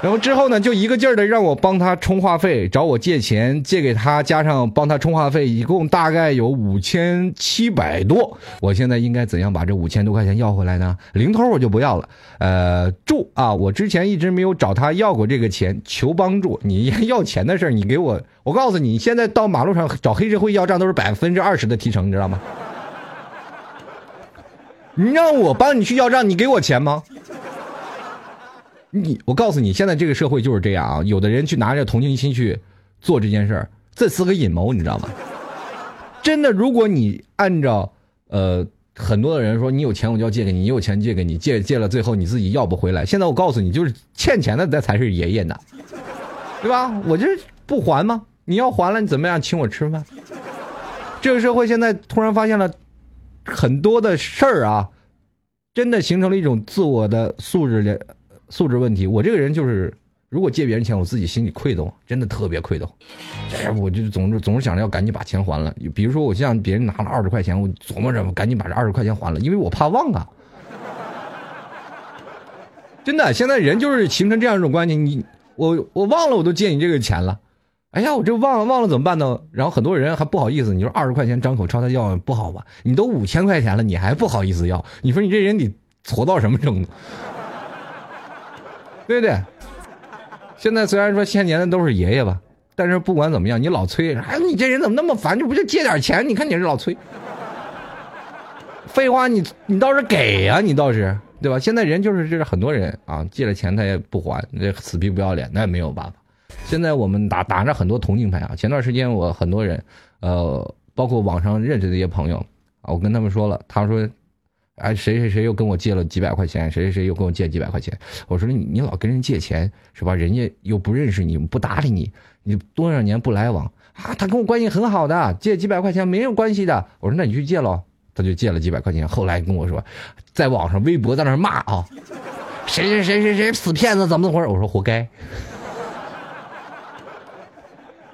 然后之后呢，就一个劲儿的让我帮他充话费，找我借钱，借给他加上帮他充话费，一共大概有五千七百多。我现在应该怎样把这五千多块钱要回来呢？零头我就不要了。呃，住啊，我之前一直没有找他要过这个钱，求帮助。你要 钱的事儿，你给我，我告诉你，现在到马路上找黑社会要账都是百分之二十的提成，你知道吗？你让我帮你去要账，你给我钱吗？你，我告诉你，现在这个社会就是这样啊！有的人去拿着同情心去做这件事儿，这是个阴谋，你知道吗？真的，如果你按照呃很多的人说，你有钱我就要借给你，你有钱借给你，借借了最后你自己要不回来。现在我告诉你，就是欠钱的那才是爷爷呢，对吧？我这不还吗？你要还了，你怎么样请我吃饭？这个社会现在突然发现了。很多的事儿啊，真的形成了一种自我的素质的素质问题。我这个人就是，如果借别人钱，我自己心里愧疚，真的特别愧疚。哎，我就总是总是想着要赶紧把钱还了。比如说，我向别人拿了二十块钱，我琢磨着赶紧把这二十块钱还了，因为我怕忘啊。真的，现在人就是形成这样一种关系，你我我忘了，我都借你这个钱了。哎呀，我这忘了忘了怎么办呢？然后很多人还不好意思，你说二十块钱张口朝他要不好吧？你都五千块钱了，你还不好意思要？你说你这人得挫到什么程度？对不对？现在虽然说欠钱的都是爷爷吧，但是不管怎么样，你老催，哎，你这人怎么那么烦？这不就借点钱？你看你这老催，废话，你你倒是给呀，你倒是对吧？现在人就是这很多人啊，借了钱他也不还，这死皮不要脸，那也没有办法。现在我们打打着很多同情牌啊！前段时间我很多人，呃，包括网上认识的一些朋友啊，我跟他们说了，他说，哎，谁谁谁又跟我借了几百块钱，谁谁谁又跟我借几百块钱。我说你你老跟人借钱是吧？人家又不认识你，不搭理你，你多少年不来往啊？他跟我关系很好的，借几百块钱没有关系的。我说那你去借喽，他就借了几百块钱。后来跟我说，在网上微博在那骂啊，谁谁谁谁谁死骗子怎么怎么回事？我说活该。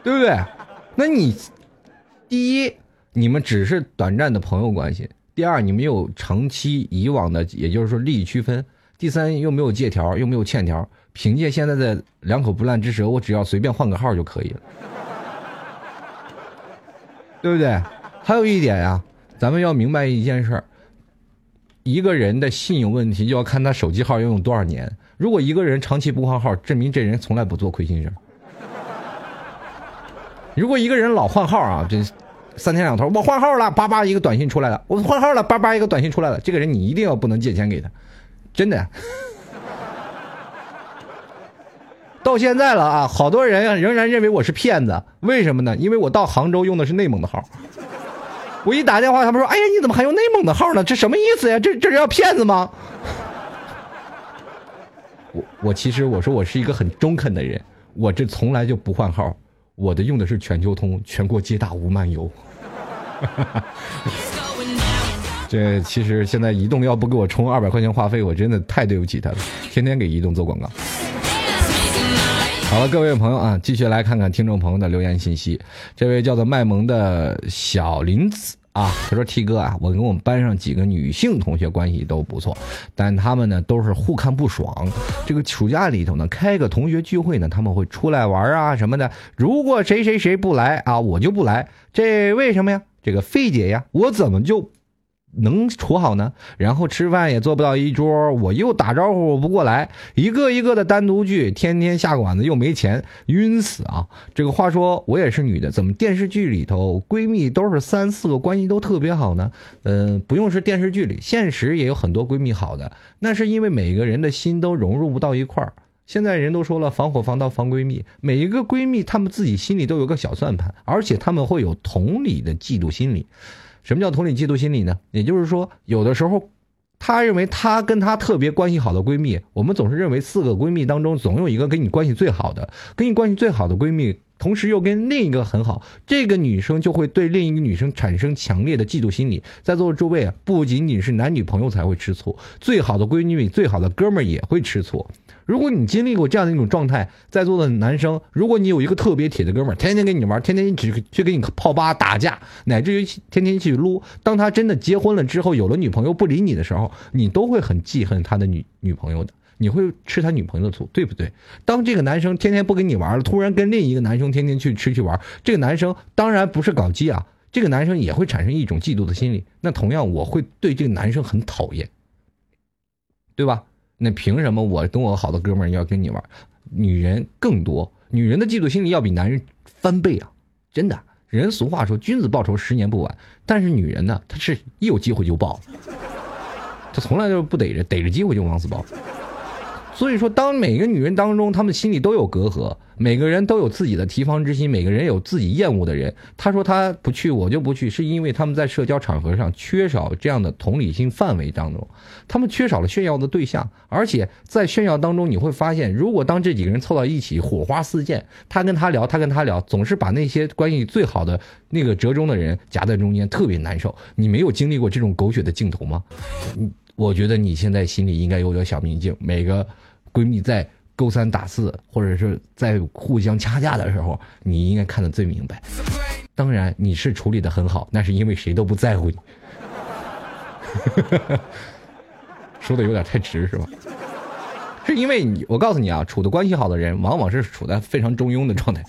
对不对？那你第一，你们只是短暂的朋友关系；第二，你没有长期以往的，也就是说利益区分；第三，又没有借条，又没有欠条。凭借现在的两口不烂之舌，我只要随便换个号就可以了，对不对？还有一点呀，咱们要明白一件事儿：一个人的信用问题，就要看他手机号要用多少年。如果一个人长期不换号，证明这人从来不做亏心事儿。如果一个人老换号啊，这三天两头，我换号了，叭叭一个短信出来了，我换号了，叭叭一个短信出来了，这个人你一定要不能借钱给他，真的。到现在了啊，好多人仍然认为我是骗子，为什么呢？因为我到杭州用的是内蒙的号，我一打电话，他们说：“哎呀，你怎么还用内蒙的号呢？这什么意思呀？这这是要骗子吗？”我我其实我说我是一个很中肯的人，我这从来就不换号。我的用的是全球通，全国皆大无漫游。这其实现在移动要不给我充二百块钱话费，我真的太对不起他了，天天给移动做广告。好了，各位朋友啊，继续来看看听众朋友的留言信息。这位叫做卖萌的小林子啊，他说：“T 哥啊，我跟我们班上几个女性同学关系都不错，但他们呢都是互看不爽。这个暑假里头呢，开个同学聚会呢，他们会出来玩啊什么的。如果谁谁谁不来啊，我就不来。这为什么呀？这个费姐呀，我怎么就？”能处好呢？然后吃饭也坐不到一桌，我又打招呼不过来，一个一个的单独聚，天天下馆子又没钱，晕死啊！这个话说我也是女的，怎么电视剧里头闺蜜都是三四个关系都特别好呢？嗯、不用是电视剧里，现实也有很多闺蜜好的，那是因为每个人的心都融入不到一块儿。现在人都说了，防火防盗防闺蜜，每一个闺蜜她们自己心里都有个小算盘，而且她们会有同理的嫉妒心理。什么叫同理嫉妒心理呢？也就是说，有的时候，她认为她跟她特别关系好的闺蜜，我们总是认为四个闺蜜当中总有一个跟你关系最好的，跟你关系最好的闺蜜，同时又跟另一个很好，这个女生就会对另一个女生产生强烈的嫉妒心理。在座的诸位啊，不仅仅是男女朋友才会吃醋，最好的闺蜜、最好的哥们儿也会吃醋。如果你经历过这样的一种状态，在座的男生，如果你有一个特别铁的哥们儿，天天跟你玩，天天只去跟你泡吧打架，乃至于天天去撸，当他真的结婚了之后，有了女朋友不理你的时候，你都会很记恨他的女女朋友的。你会吃他女朋友的醋，对不对？当这个男生天天不跟你玩了，突然跟另一个男生天天去吃去玩，这个男生当然不是搞基啊，这个男生也会产生一种嫉妒的心理。那同样，我会对这个男生很讨厌，对吧？那凭什么我跟我好的哥们儿要跟你玩？女人更多，女人的嫉妒心理要比男人翻倍啊！真的，人俗话说“君子报仇，十年不晚”，但是女人呢，她是一有机会就报，她从来就不逮着，逮着机会就往死报。所以说，当每个女人当中，她们心里都有隔阂，每个人都有自己的提防之心，每个人有自己厌恶的人。她说她不去，我就不去，是因为他们在社交场合上缺少这样的同理心范围当中，他们缺少了炫耀的对象，而且在炫耀当中，你会发现，如果当这几个人凑到一起，火花四溅，他跟他聊，他跟他聊，总是把那些关系最好的那个折中的人夹在中间，特别难受。你没有经历过这种狗血的镜头吗？嗯，我觉得你现在心里应该有点小明镜，每个。闺蜜在勾三打四，或者是在互相掐架的时候，你应该看得最明白。当然，你是处理的很好，那是因为谁都不在乎你。说的有点太直是吧？是因为你，我告诉你啊，处的关系好的人，往往是处在非常中庸的状态，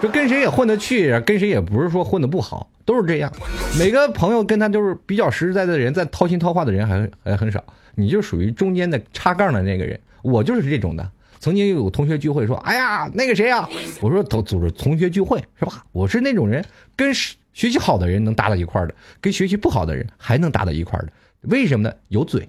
就跟谁也混得去，跟谁也不是说混得不好，都是这样。每个朋友跟他都是比较实实在在的人，在掏心掏话的人还还很少，你就属于中间的插杠的那个人。我就是这种的。曾经有同学聚会说：“哎呀，那个谁呀、我说：“都组织同学聚会是吧？”我是那种人，跟学习好的人能搭到一块儿的，跟学习不好的人还能搭到一块儿的。为什么呢？有嘴。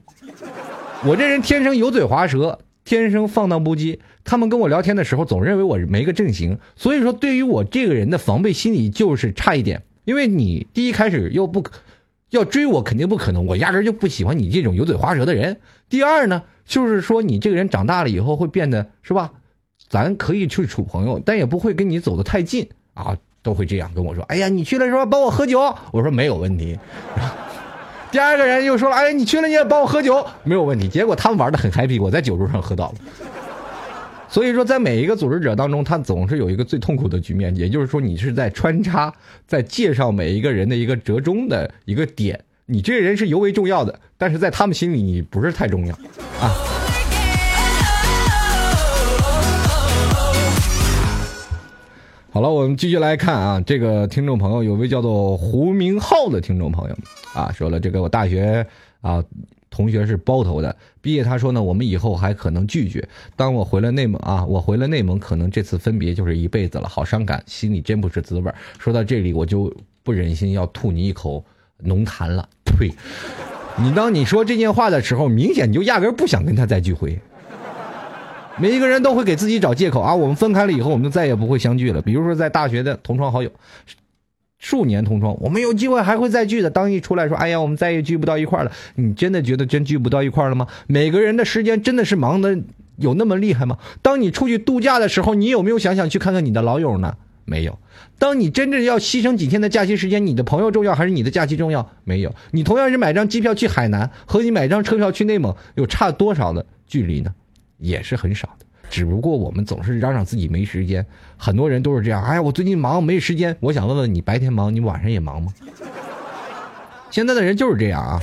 我这人天生油嘴滑舌，天生放荡不羁。他们跟我聊天的时候，总认为我没个正形，所以说对于我这个人的防备心理就是差一点。因为你第一开始又不要追我，肯定不可能，我压根就不喜欢你这种油嘴滑舌的人。第二呢，就是说你这个人长大了以后会变得是吧？咱可以去处朋友，但也不会跟你走得太近啊，都会这样跟我说。哎呀，你去了说帮我喝酒，我说没有问题。第二个人又说了，哎，你去了你也帮我喝酒，没有问题。结果他们玩的很 happy，我在酒桌上喝到了。所以说，在每一个组织者当中，他总是有一个最痛苦的局面，也就是说，你是在穿插，在介绍每一个人的一个折中的一个点。你这个人是尤为重要的，但是在他们心里你不是太重要啊。好了，我们继续来看啊，这个听众朋友有位叫做胡明浩的听众朋友啊，说了这个我大学啊同学是包头的，毕业他说呢，我们以后还可能拒绝。当我回了内蒙啊，我回了内蒙，可能这次分别就是一辈子了，好伤感，心里真不是滋味。说到这里，我就不忍心要吐你一口浓痰了。呸！你当你说这件话的时候，明显你就压根不想跟他再聚会。每一个人都会给自己找借口啊！我们分开了以后，我们就再也不会相聚了。比如说，在大学的同窗好友，数年同窗，我们有机会还会再聚的。当一出来说：“哎呀，我们再也聚不到一块了。”你真的觉得真聚不到一块了吗？每个人的时间真的是忙的有那么厉害吗？当你出去度假的时候，你有没有想想去看看你的老友呢？没有。当你真正要牺牲几天的假期时间，你的朋友重要还是你的假期重要？没有。你同样是买张机票去海南，和你买张车票去内蒙，有差多少的距离呢？也是很少的。只不过我们总是嚷嚷自己没时间，很多人都是这样。哎呀，我最近忙，没时间。我想问问你，白天忙，你晚上也忙吗？现在的人就是这样啊！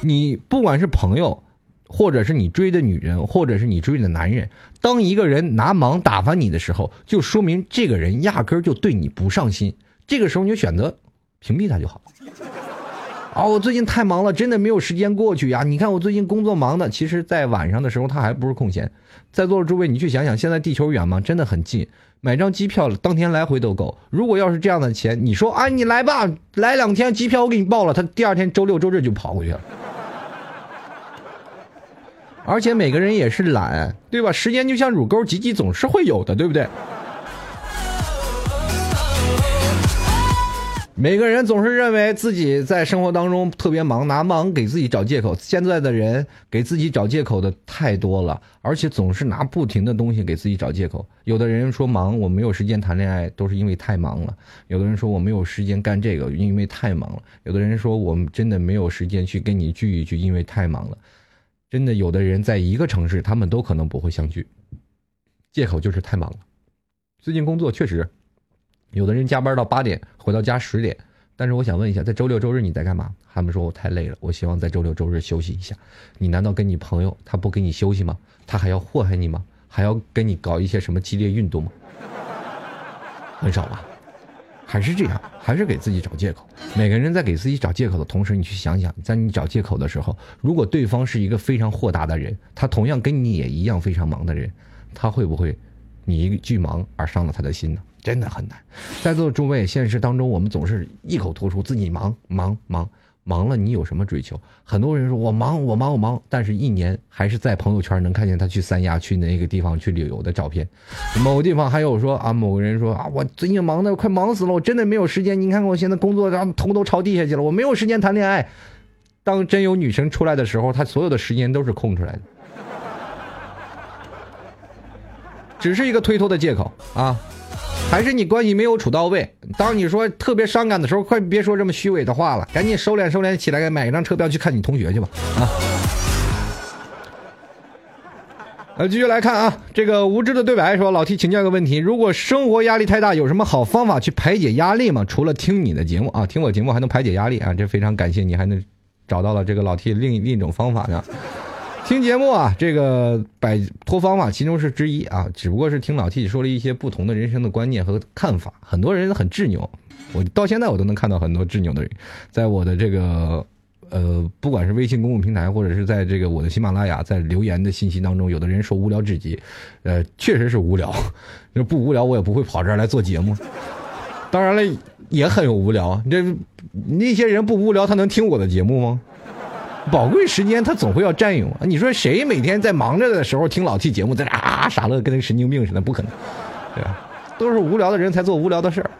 你不管是朋友，或者是你追的女人，或者是你追的男人，当一个人拿忙打发你的时候，就说明这个人压根儿就对你不上心。这个时候你就选择屏蔽他就好了。啊，我最近太忙了，真的没有时间过去呀！你看我最近工作忙的，其实，在晚上的时候他还不是空闲。在座的诸位，你去想想，现在地球远吗？真的很近，买张机票当天来回都够。如果要是这样的钱，你说啊，你来吧，来两天机票我给你报了，他第二天周六周日就跑过去了。而且每个人也是懒，对吧？时间就像乳沟，挤挤总是会有的，对不对？每个人总是认为自己在生活当中特别忙，拿忙给自己找借口。现在的人给自己找借口的太多了，而且总是拿不停的东西给自己找借口。有的人说忙，我没有时间谈恋爱，都是因为太忙了；有的人说我没有时间干这个，因为太忙了；有的人说我们真的没有时间去跟你聚一聚，因为太忙了。真的，有的人在一个城市，他们都可能不会相聚，借口就是太忙了。最近工作确实。有的人加班到八点，回到家十点。但是我想问一下，在周六周日你在干嘛？他们说我太累了，我希望在周六周日休息一下。你难道跟你朋友他不给你休息吗？他还要祸害你吗？还要跟你搞一些什么激烈运动吗？很少吧？还是这样？还是给自己找借口？每个人在给自己找借口的同时，你去想想，在你找借口的时候，如果对方是一个非常豁达的人，他同样跟你也一样非常忙的人，他会不会你一句忙而伤了他的心呢？真的很难，在座的诸位，现实当中我们总是异口同声自己忙忙忙忙了，你有什么追求？很多人说我忙我忙我忙，但是一年还是在朋友圈能看见他去三亚去那个地方去旅游的照片。某个地方还有说啊，某个人说啊，我最近忙的快忙死了，我真的没有时间。你看看我现在工作，然后头都朝地下去了，我没有时间谈恋爱。当真有女生出来的时候，他所有的时间都是空出来的，只是一个推脱的借口啊。还是你关系没有处到位。当你说特别伤感的时候，快别说这么虚伪的话了，赶紧收敛收敛起来，买一张车票去看你同学去吧。啊，呃，继续来看啊，这个无知的对白说，老 T 请教一个问题：如果生活压力太大，有什么好方法去排解压力吗？除了听你的节目啊，听我节目还能排解压力啊，这非常感谢你，还能找到了这个老 T 另另一种方法呢。听节目啊，这个摆脱方法其中是之一啊，只不过是听老 T 说了一些不同的人生的观念和看法。很多人很执拗，我到现在我都能看到很多执拗的人，在我的这个呃，不管是微信公共平台，或者是在这个我的喜马拉雅，在留言的信息当中，有的人说无聊至极，呃，确实是无聊。不无聊，我也不会跑这儿来做节目。当然了，也很有无聊。这那些人不无聊，他能听我的节目吗？宝贵时间他总会要占用啊。你说谁每天在忙着的时候听老 T 节目，在那啊傻乐，跟那神经病似的？不可能，对吧？都是无聊的人才做无聊的事儿。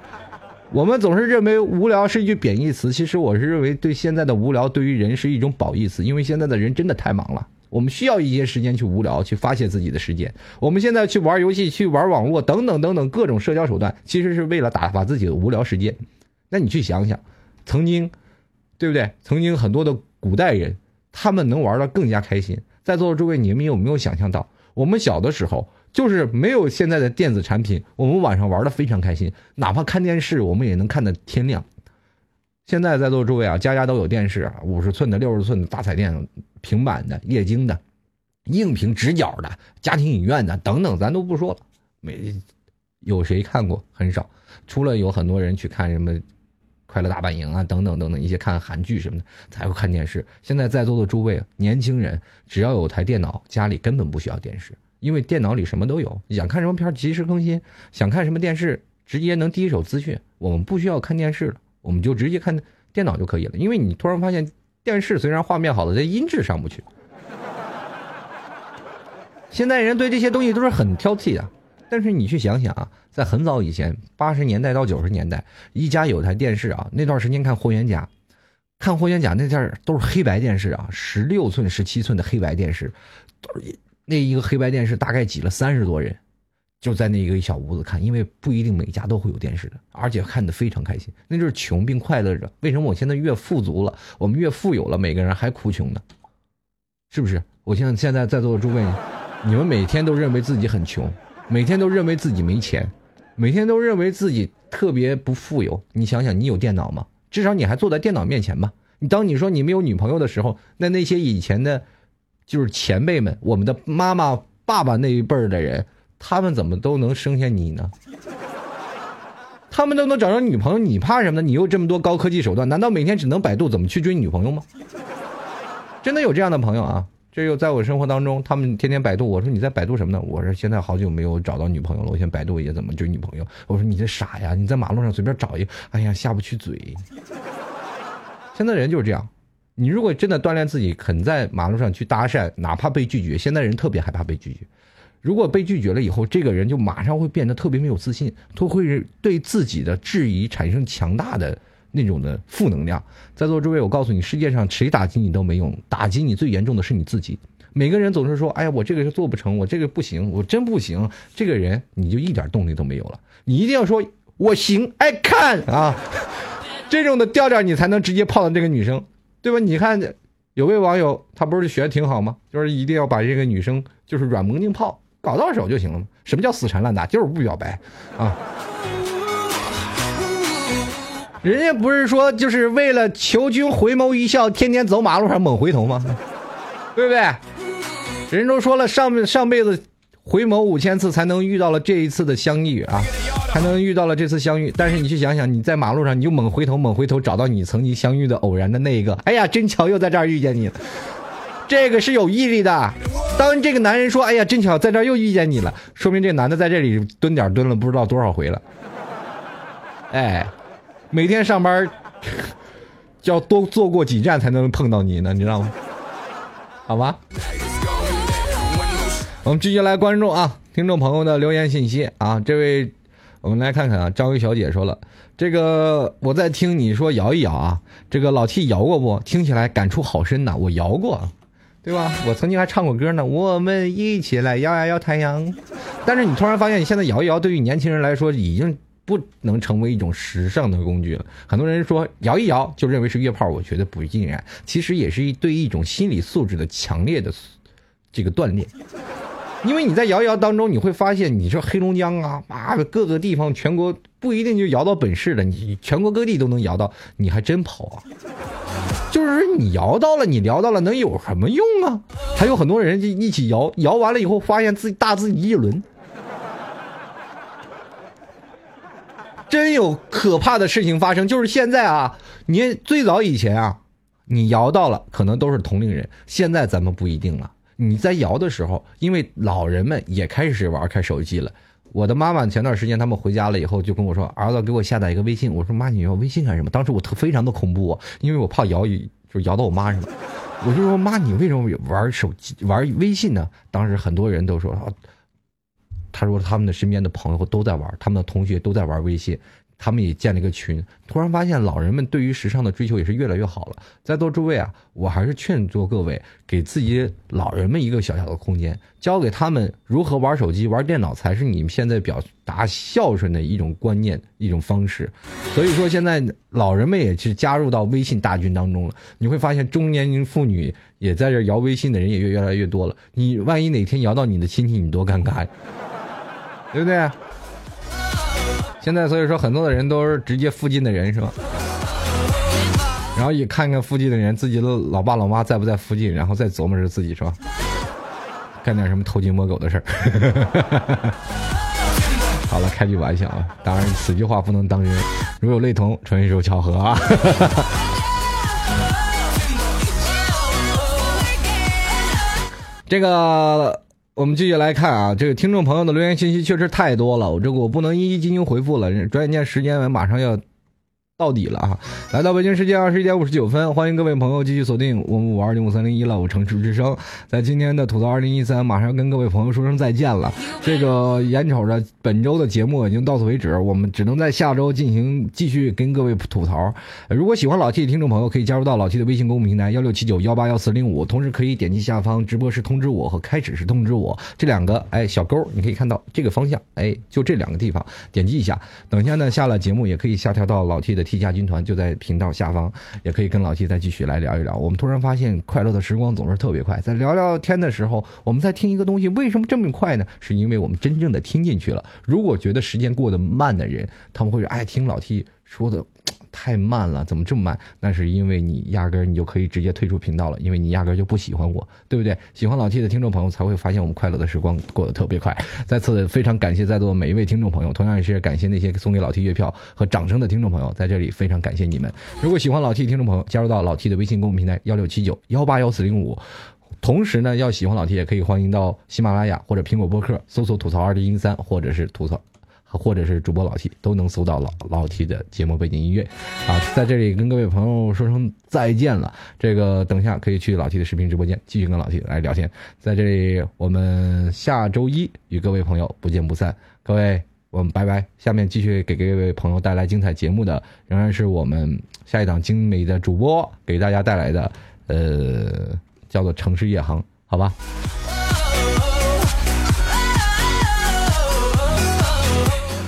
我们总是认为无聊是一句贬义词，其实我是认为对现在的无聊对于人是一种褒义词，因为现在的人真的太忙了。我们需要一些时间去无聊，去发泄自己的时间。我们现在去玩游戏、去玩网络等等等等各种社交手段，其实是为了打发自己的无聊时间。那你去想想，曾经，对不对？曾经很多的。古代人，他们能玩的更加开心。在座的诸位，你们有没有想象到，我们小的时候就是没有现在的电子产品，我们晚上玩的非常开心，哪怕看电视，我们也能看到天亮。现在在座诸位啊，家家都有电视，五十寸的、六十寸的大彩电、平板的、液晶的、硬屏直角的、家庭影院的等等，咱都不说了。没有谁看过，很少，除了有很多人去看什么。快乐大本营啊，等等等等一些看韩剧什么的才会看电视。现在在座的诸位年轻人，只要有台电脑，家里根本不需要电视，因为电脑里什么都有。想看什么片及时更新，想看什么电视直接能第一手资讯。我们不需要看电视了，我们就直接看电脑就可以了。因为你突然发现，电视虽然画面好了，但音质上不去。现在人对这些东西都是很挑剔的。但是你去想想啊，在很早以前，八十年代到九十年代，一家有台电视啊，那段时间看《霍元甲》，看《霍元甲》那阵都是黑白电视啊，十六寸、十七寸的黑白电视，那一个黑白电视大概挤了三十多人，就在那一个小屋子看，因为不一定每家都会有电视的，而且看得非常开心，那就是穷并快乐着。为什么我现在越富足了，我们越富有了，每个人还哭穷呢？是不是？我现在现在在座的诸位，你们每天都认为自己很穷，每天都认为自己没钱，每天都认为自己特别不富有。你想想，你有电脑吗？至少你还坐在电脑面前吧。你当你说你没有女朋友的时候，那那些以前的，就是前辈们，我们的妈妈、爸爸那一辈儿的人，他们怎么都能生下你呢？他们都能找着女朋友，你怕什么呢？你有这么多高科技手段，难道每天只能百度怎么去追女朋友吗？真的有这样的朋友啊！这又在我生活当中，他们天天百度。我说你在百度什么呢？我说现在好久没有找到女朋友了，我先百度一下怎么追女朋友。我说你这傻呀！你在马路上随便找一个，哎呀下不去嘴。现在人就是这样，你如果真的锻炼自己，肯在马路上去搭讪，哪怕被拒绝，现在人特别害怕被拒绝。如果被拒绝了以后，这个人就马上会变得特别没有自信，都会对自己的质疑产生强大的那种的负能量。在座诸位，我告诉你，世界上谁打击你都没用，打击你最严重的是你自己。每个人总是说：“哎呀，我这个是做不成，我这个不行，我真不行。”这个人你就一点动力都没有了。你一定要说：“我行，I can 啊！” 这种的调调你才能直接泡到这个女生，对吧？你看，有位网友他不是学的挺好吗？就是一定要把这个女生就是软萌硬泡搞到手就行了？什么叫死缠烂打？就是不表白啊！人家不是说就是为了求君回眸一笑，天天走马路上猛回头吗？对不对？人都说了，上上辈子回眸五千次才能遇到了这一次的相遇啊，才能遇到了这次相遇。但是你去想想，你在马路上你就猛回头，猛回头找到你曾经相遇的偶然的那一个，哎呀，真巧，又在这儿遇见你了。这个是有毅力的。当这个男人说：“哎呀，真巧，在这儿又遇见你了”，说明这男的在这里蹲点蹲了不知道多少回了。哎，每天上班就要多坐过几站才能碰到你呢，你知道吗？好吧。我们继续来关注啊，听众朋友的留言信息啊。这位，我们来看看啊，张玉小姐说了，这个我在听你说摇一摇啊，这个老 T 摇过不？听起来感触好深呐，我摇过。对吧？我曾经还唱过歌呢。我们一起来摇呀摇太阳。但是你突然发现，你现在摇一摇，对于年轻人来说，已经不能成为一种时尚的工具了。很多人说摇一摇就认为是约炮，我觉得不尽然。其实也是一对一种心理素质的强烈的这个锻炼。因为你在摇一摇当中，你会发现，你说黑龙江啊，妈的各个地方，全国不一定就摇到本市的，你全国各地都能摇到，你还真跑啊？就是你摇到了，你聊到了，能有什么用啊？还有很多人就一起摇，摇完了以后发现自己大自己一轮，真有可怕的事情发生。就是现在啊，你最早以前啊，你摇到了，可能都是同龄人，现在咱们不一定了。你在摇的时候，因为老人们也开始玩开手机了。我的妈妈前段时间他们回家了以后就跟我说：“儿子，给我下载一个微信。”我说：“妈，你要微信干什么？”当时我特非常的恐怖啊，因为我怕摇一就摇到我妈上了。我就说：“妈，你为什么玩手机玩微信呢？”当时很多人都说啊：“他说他们的身边的朋友都在玩，他们的同学都在玩微信。”他们也建了一个群，突然发现老人们对于时尚的追求也是越来越好了。在座诸位啊，我还是劝说各位，给自己老人们一个小小的空间，教给他们如何玩手机、玩电脑，才是你们现在表达孝顺的一种观念、一种方式。所以说，现在老人们也是加入到微信大军当中了。你会发现，中年妇女也在这摇微信的人也越越来越多了。你万一哪天摇到你的亲戚，你多尴尬，对不对？现在所以说很多的人都是直接附近的人是吧？然后也看看附近的人，自己的老爸老妈在不在附近，然后再琢磨着自己是吧？干点什么偷鸡摸狗的事儿。好了，开句玩笑啊，当然此句话不能当真，如有雷同，纯属巧合啊。这个。我们继续来看啊，这个听众朋友的留言信息确实太多了，我这个我不能一一进行回复了。转眼间时间马上要到底了啊！来到北京时间二十一点五十九分，欢迎各位朋友继续锁定我们五二零五三零一了，我城市之声。在今天的吐槽二零一三，马上跟各位朋友说声再见了。这个眼瞅着本周的节目已经到此为止，我们只能在下周进行继续跟各位吐槽。如果喜欢老 T 的听众朋友，可以加入到老 T 的微信公众平台幺六七九幺八幺四零五，同时可以点击下方直播时通知我和开始时通知我这两个哎小勾，你可以看到这个方向，哎，就这两个地方点击一下。等一下呢，下了节目也可以下调到老 T 的七家军团，就在频道下方，也可以跟老七再继续来聊一聊。我们突然发现，快乐的时光总是特别快，在聊聊天的时候，我们在听一个东西，为什么这么快呢？是因为我们真正的听进去了。如果觉得时间过得慢的人，他们会说：“哎，听老七说的。”太慢了，怎么这么慢？那是因为你压根儿你就可以直接退出频道了，因为你压根儿就不喜欢我，对不对？喜欢老 T 的听众朋友才会发现我们快乐的时光过得特别快。再次非常感谢在座的每一位听众朋友，同样也是感谢那些送给老 T 月票和掌声的听众朋友，在这里非常感谢你们。如果喜欢老 T 的听众朋友，加入到老 T 的微信公众平台幺六七九幺八幺四零五。同时呢，要喜欢老 T 也可以欢迎到喜马拉雅或者苹果播客搜索“吐槽二零一三”或者是吐槽。或者是主播老 T 都能搜到老老 T 的节目背景音乐，啊，在这里跟各位朋友说声再见了。这个等下可以去老 T 的视频直播间继续跟老 T 来聊天。在这里，我们下周一与各位朋友不见不散。各位，我们拜拜。下面继续给各位朋友带来精彩节目的，仍然是我们下一档精美的主播给大家带来的，呃，叫做城市夜航，好吧？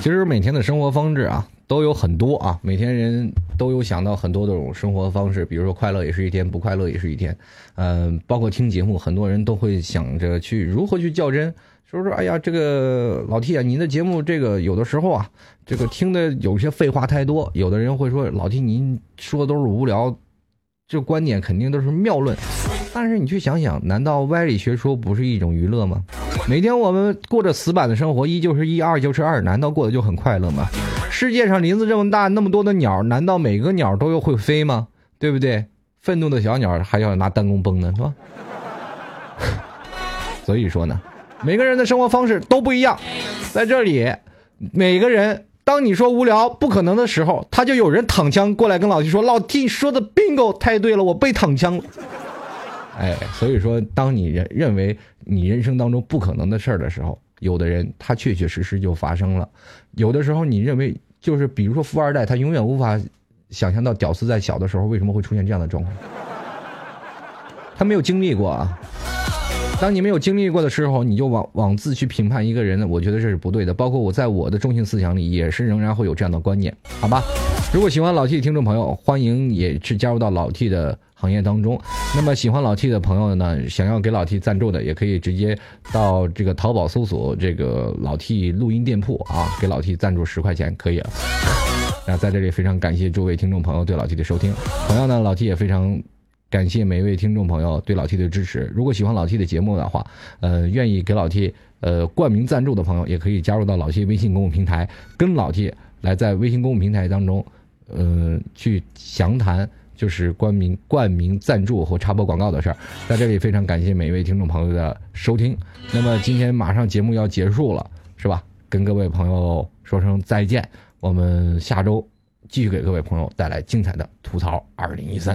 其实每天的生活方式啊，都有很多啊，每天人都有想到很多种生活方式，比如说快乐也是一天，不快乐也是一天。嗯、包括听节目，很多人都会想着去如何去较真，说说哎呀，这个老 T 啊，您的节目这个有的时候啊，这个听的有些废话太多，有的人会说老 T 您说的都是无聊，这观点肯定都是谬论。但是你去想想，难道歪理学说不是一种娱乐吗？每天我们过着死板的生活，一就是一，二就是二，难道过得就很快乐吗？世界上林子这么大，那么多的鸟，难道每个鸟都要会飞吗？对不对？愤怒的小鸟还要拿弹弓崩呢，是吧？所以说呢，每个人的生活方式都不一样，在这里，每个人。当你说无聊不可能的时候，他就有人躺枪过来跟老弟说：“老弟说的 bingo 太对了，我被躺枪了。”哎，所以说，当你认认为你人生当中不可能的事儿的时候，有的人他确确实实就发生了。有的时候你认为就是，比如说富二代，他永远无法想象到屌丝在小的时候为什么会出现这样的状况，他没有经历过啊。当你没有经历过的时候，你就妄妄自去评判一个人，我觉得这是不对的。包括我在我的中性思想里，也是仍然会有这样的观念，好吧？如果喜欢老 T 的听众朋友，欢迎也是加入到老 T 的行业当中。那么喜欢老 T 的朋友呢，想要给老 T 赞助的，也可以直接到这个淘宝搜索这个老 T 录音店铺啊，给老 T 赞助十块钱可以了。那在这里非常感谢诸位听众朋友对老 T 的收听，同样呢，老 T 也非常。感谢每一位听众朋友对老 T 的支持。如果喜欢老 T 的节目的话，呃，愿意给老 T 呃冠名赞助的朋友，也可以加入到老 T 微信公众平台，跟老 T 来在微信公众平台当中，呃，去详谈就是冠名冠名赞助或插播广告的事儿。在这里非常感谢每一位听众朋友的收听。那么今天马上节目要结束了，是吧？跟各位朋友说声再见，我们下周继续给各位朋友带来精彩的吐槽二零一三。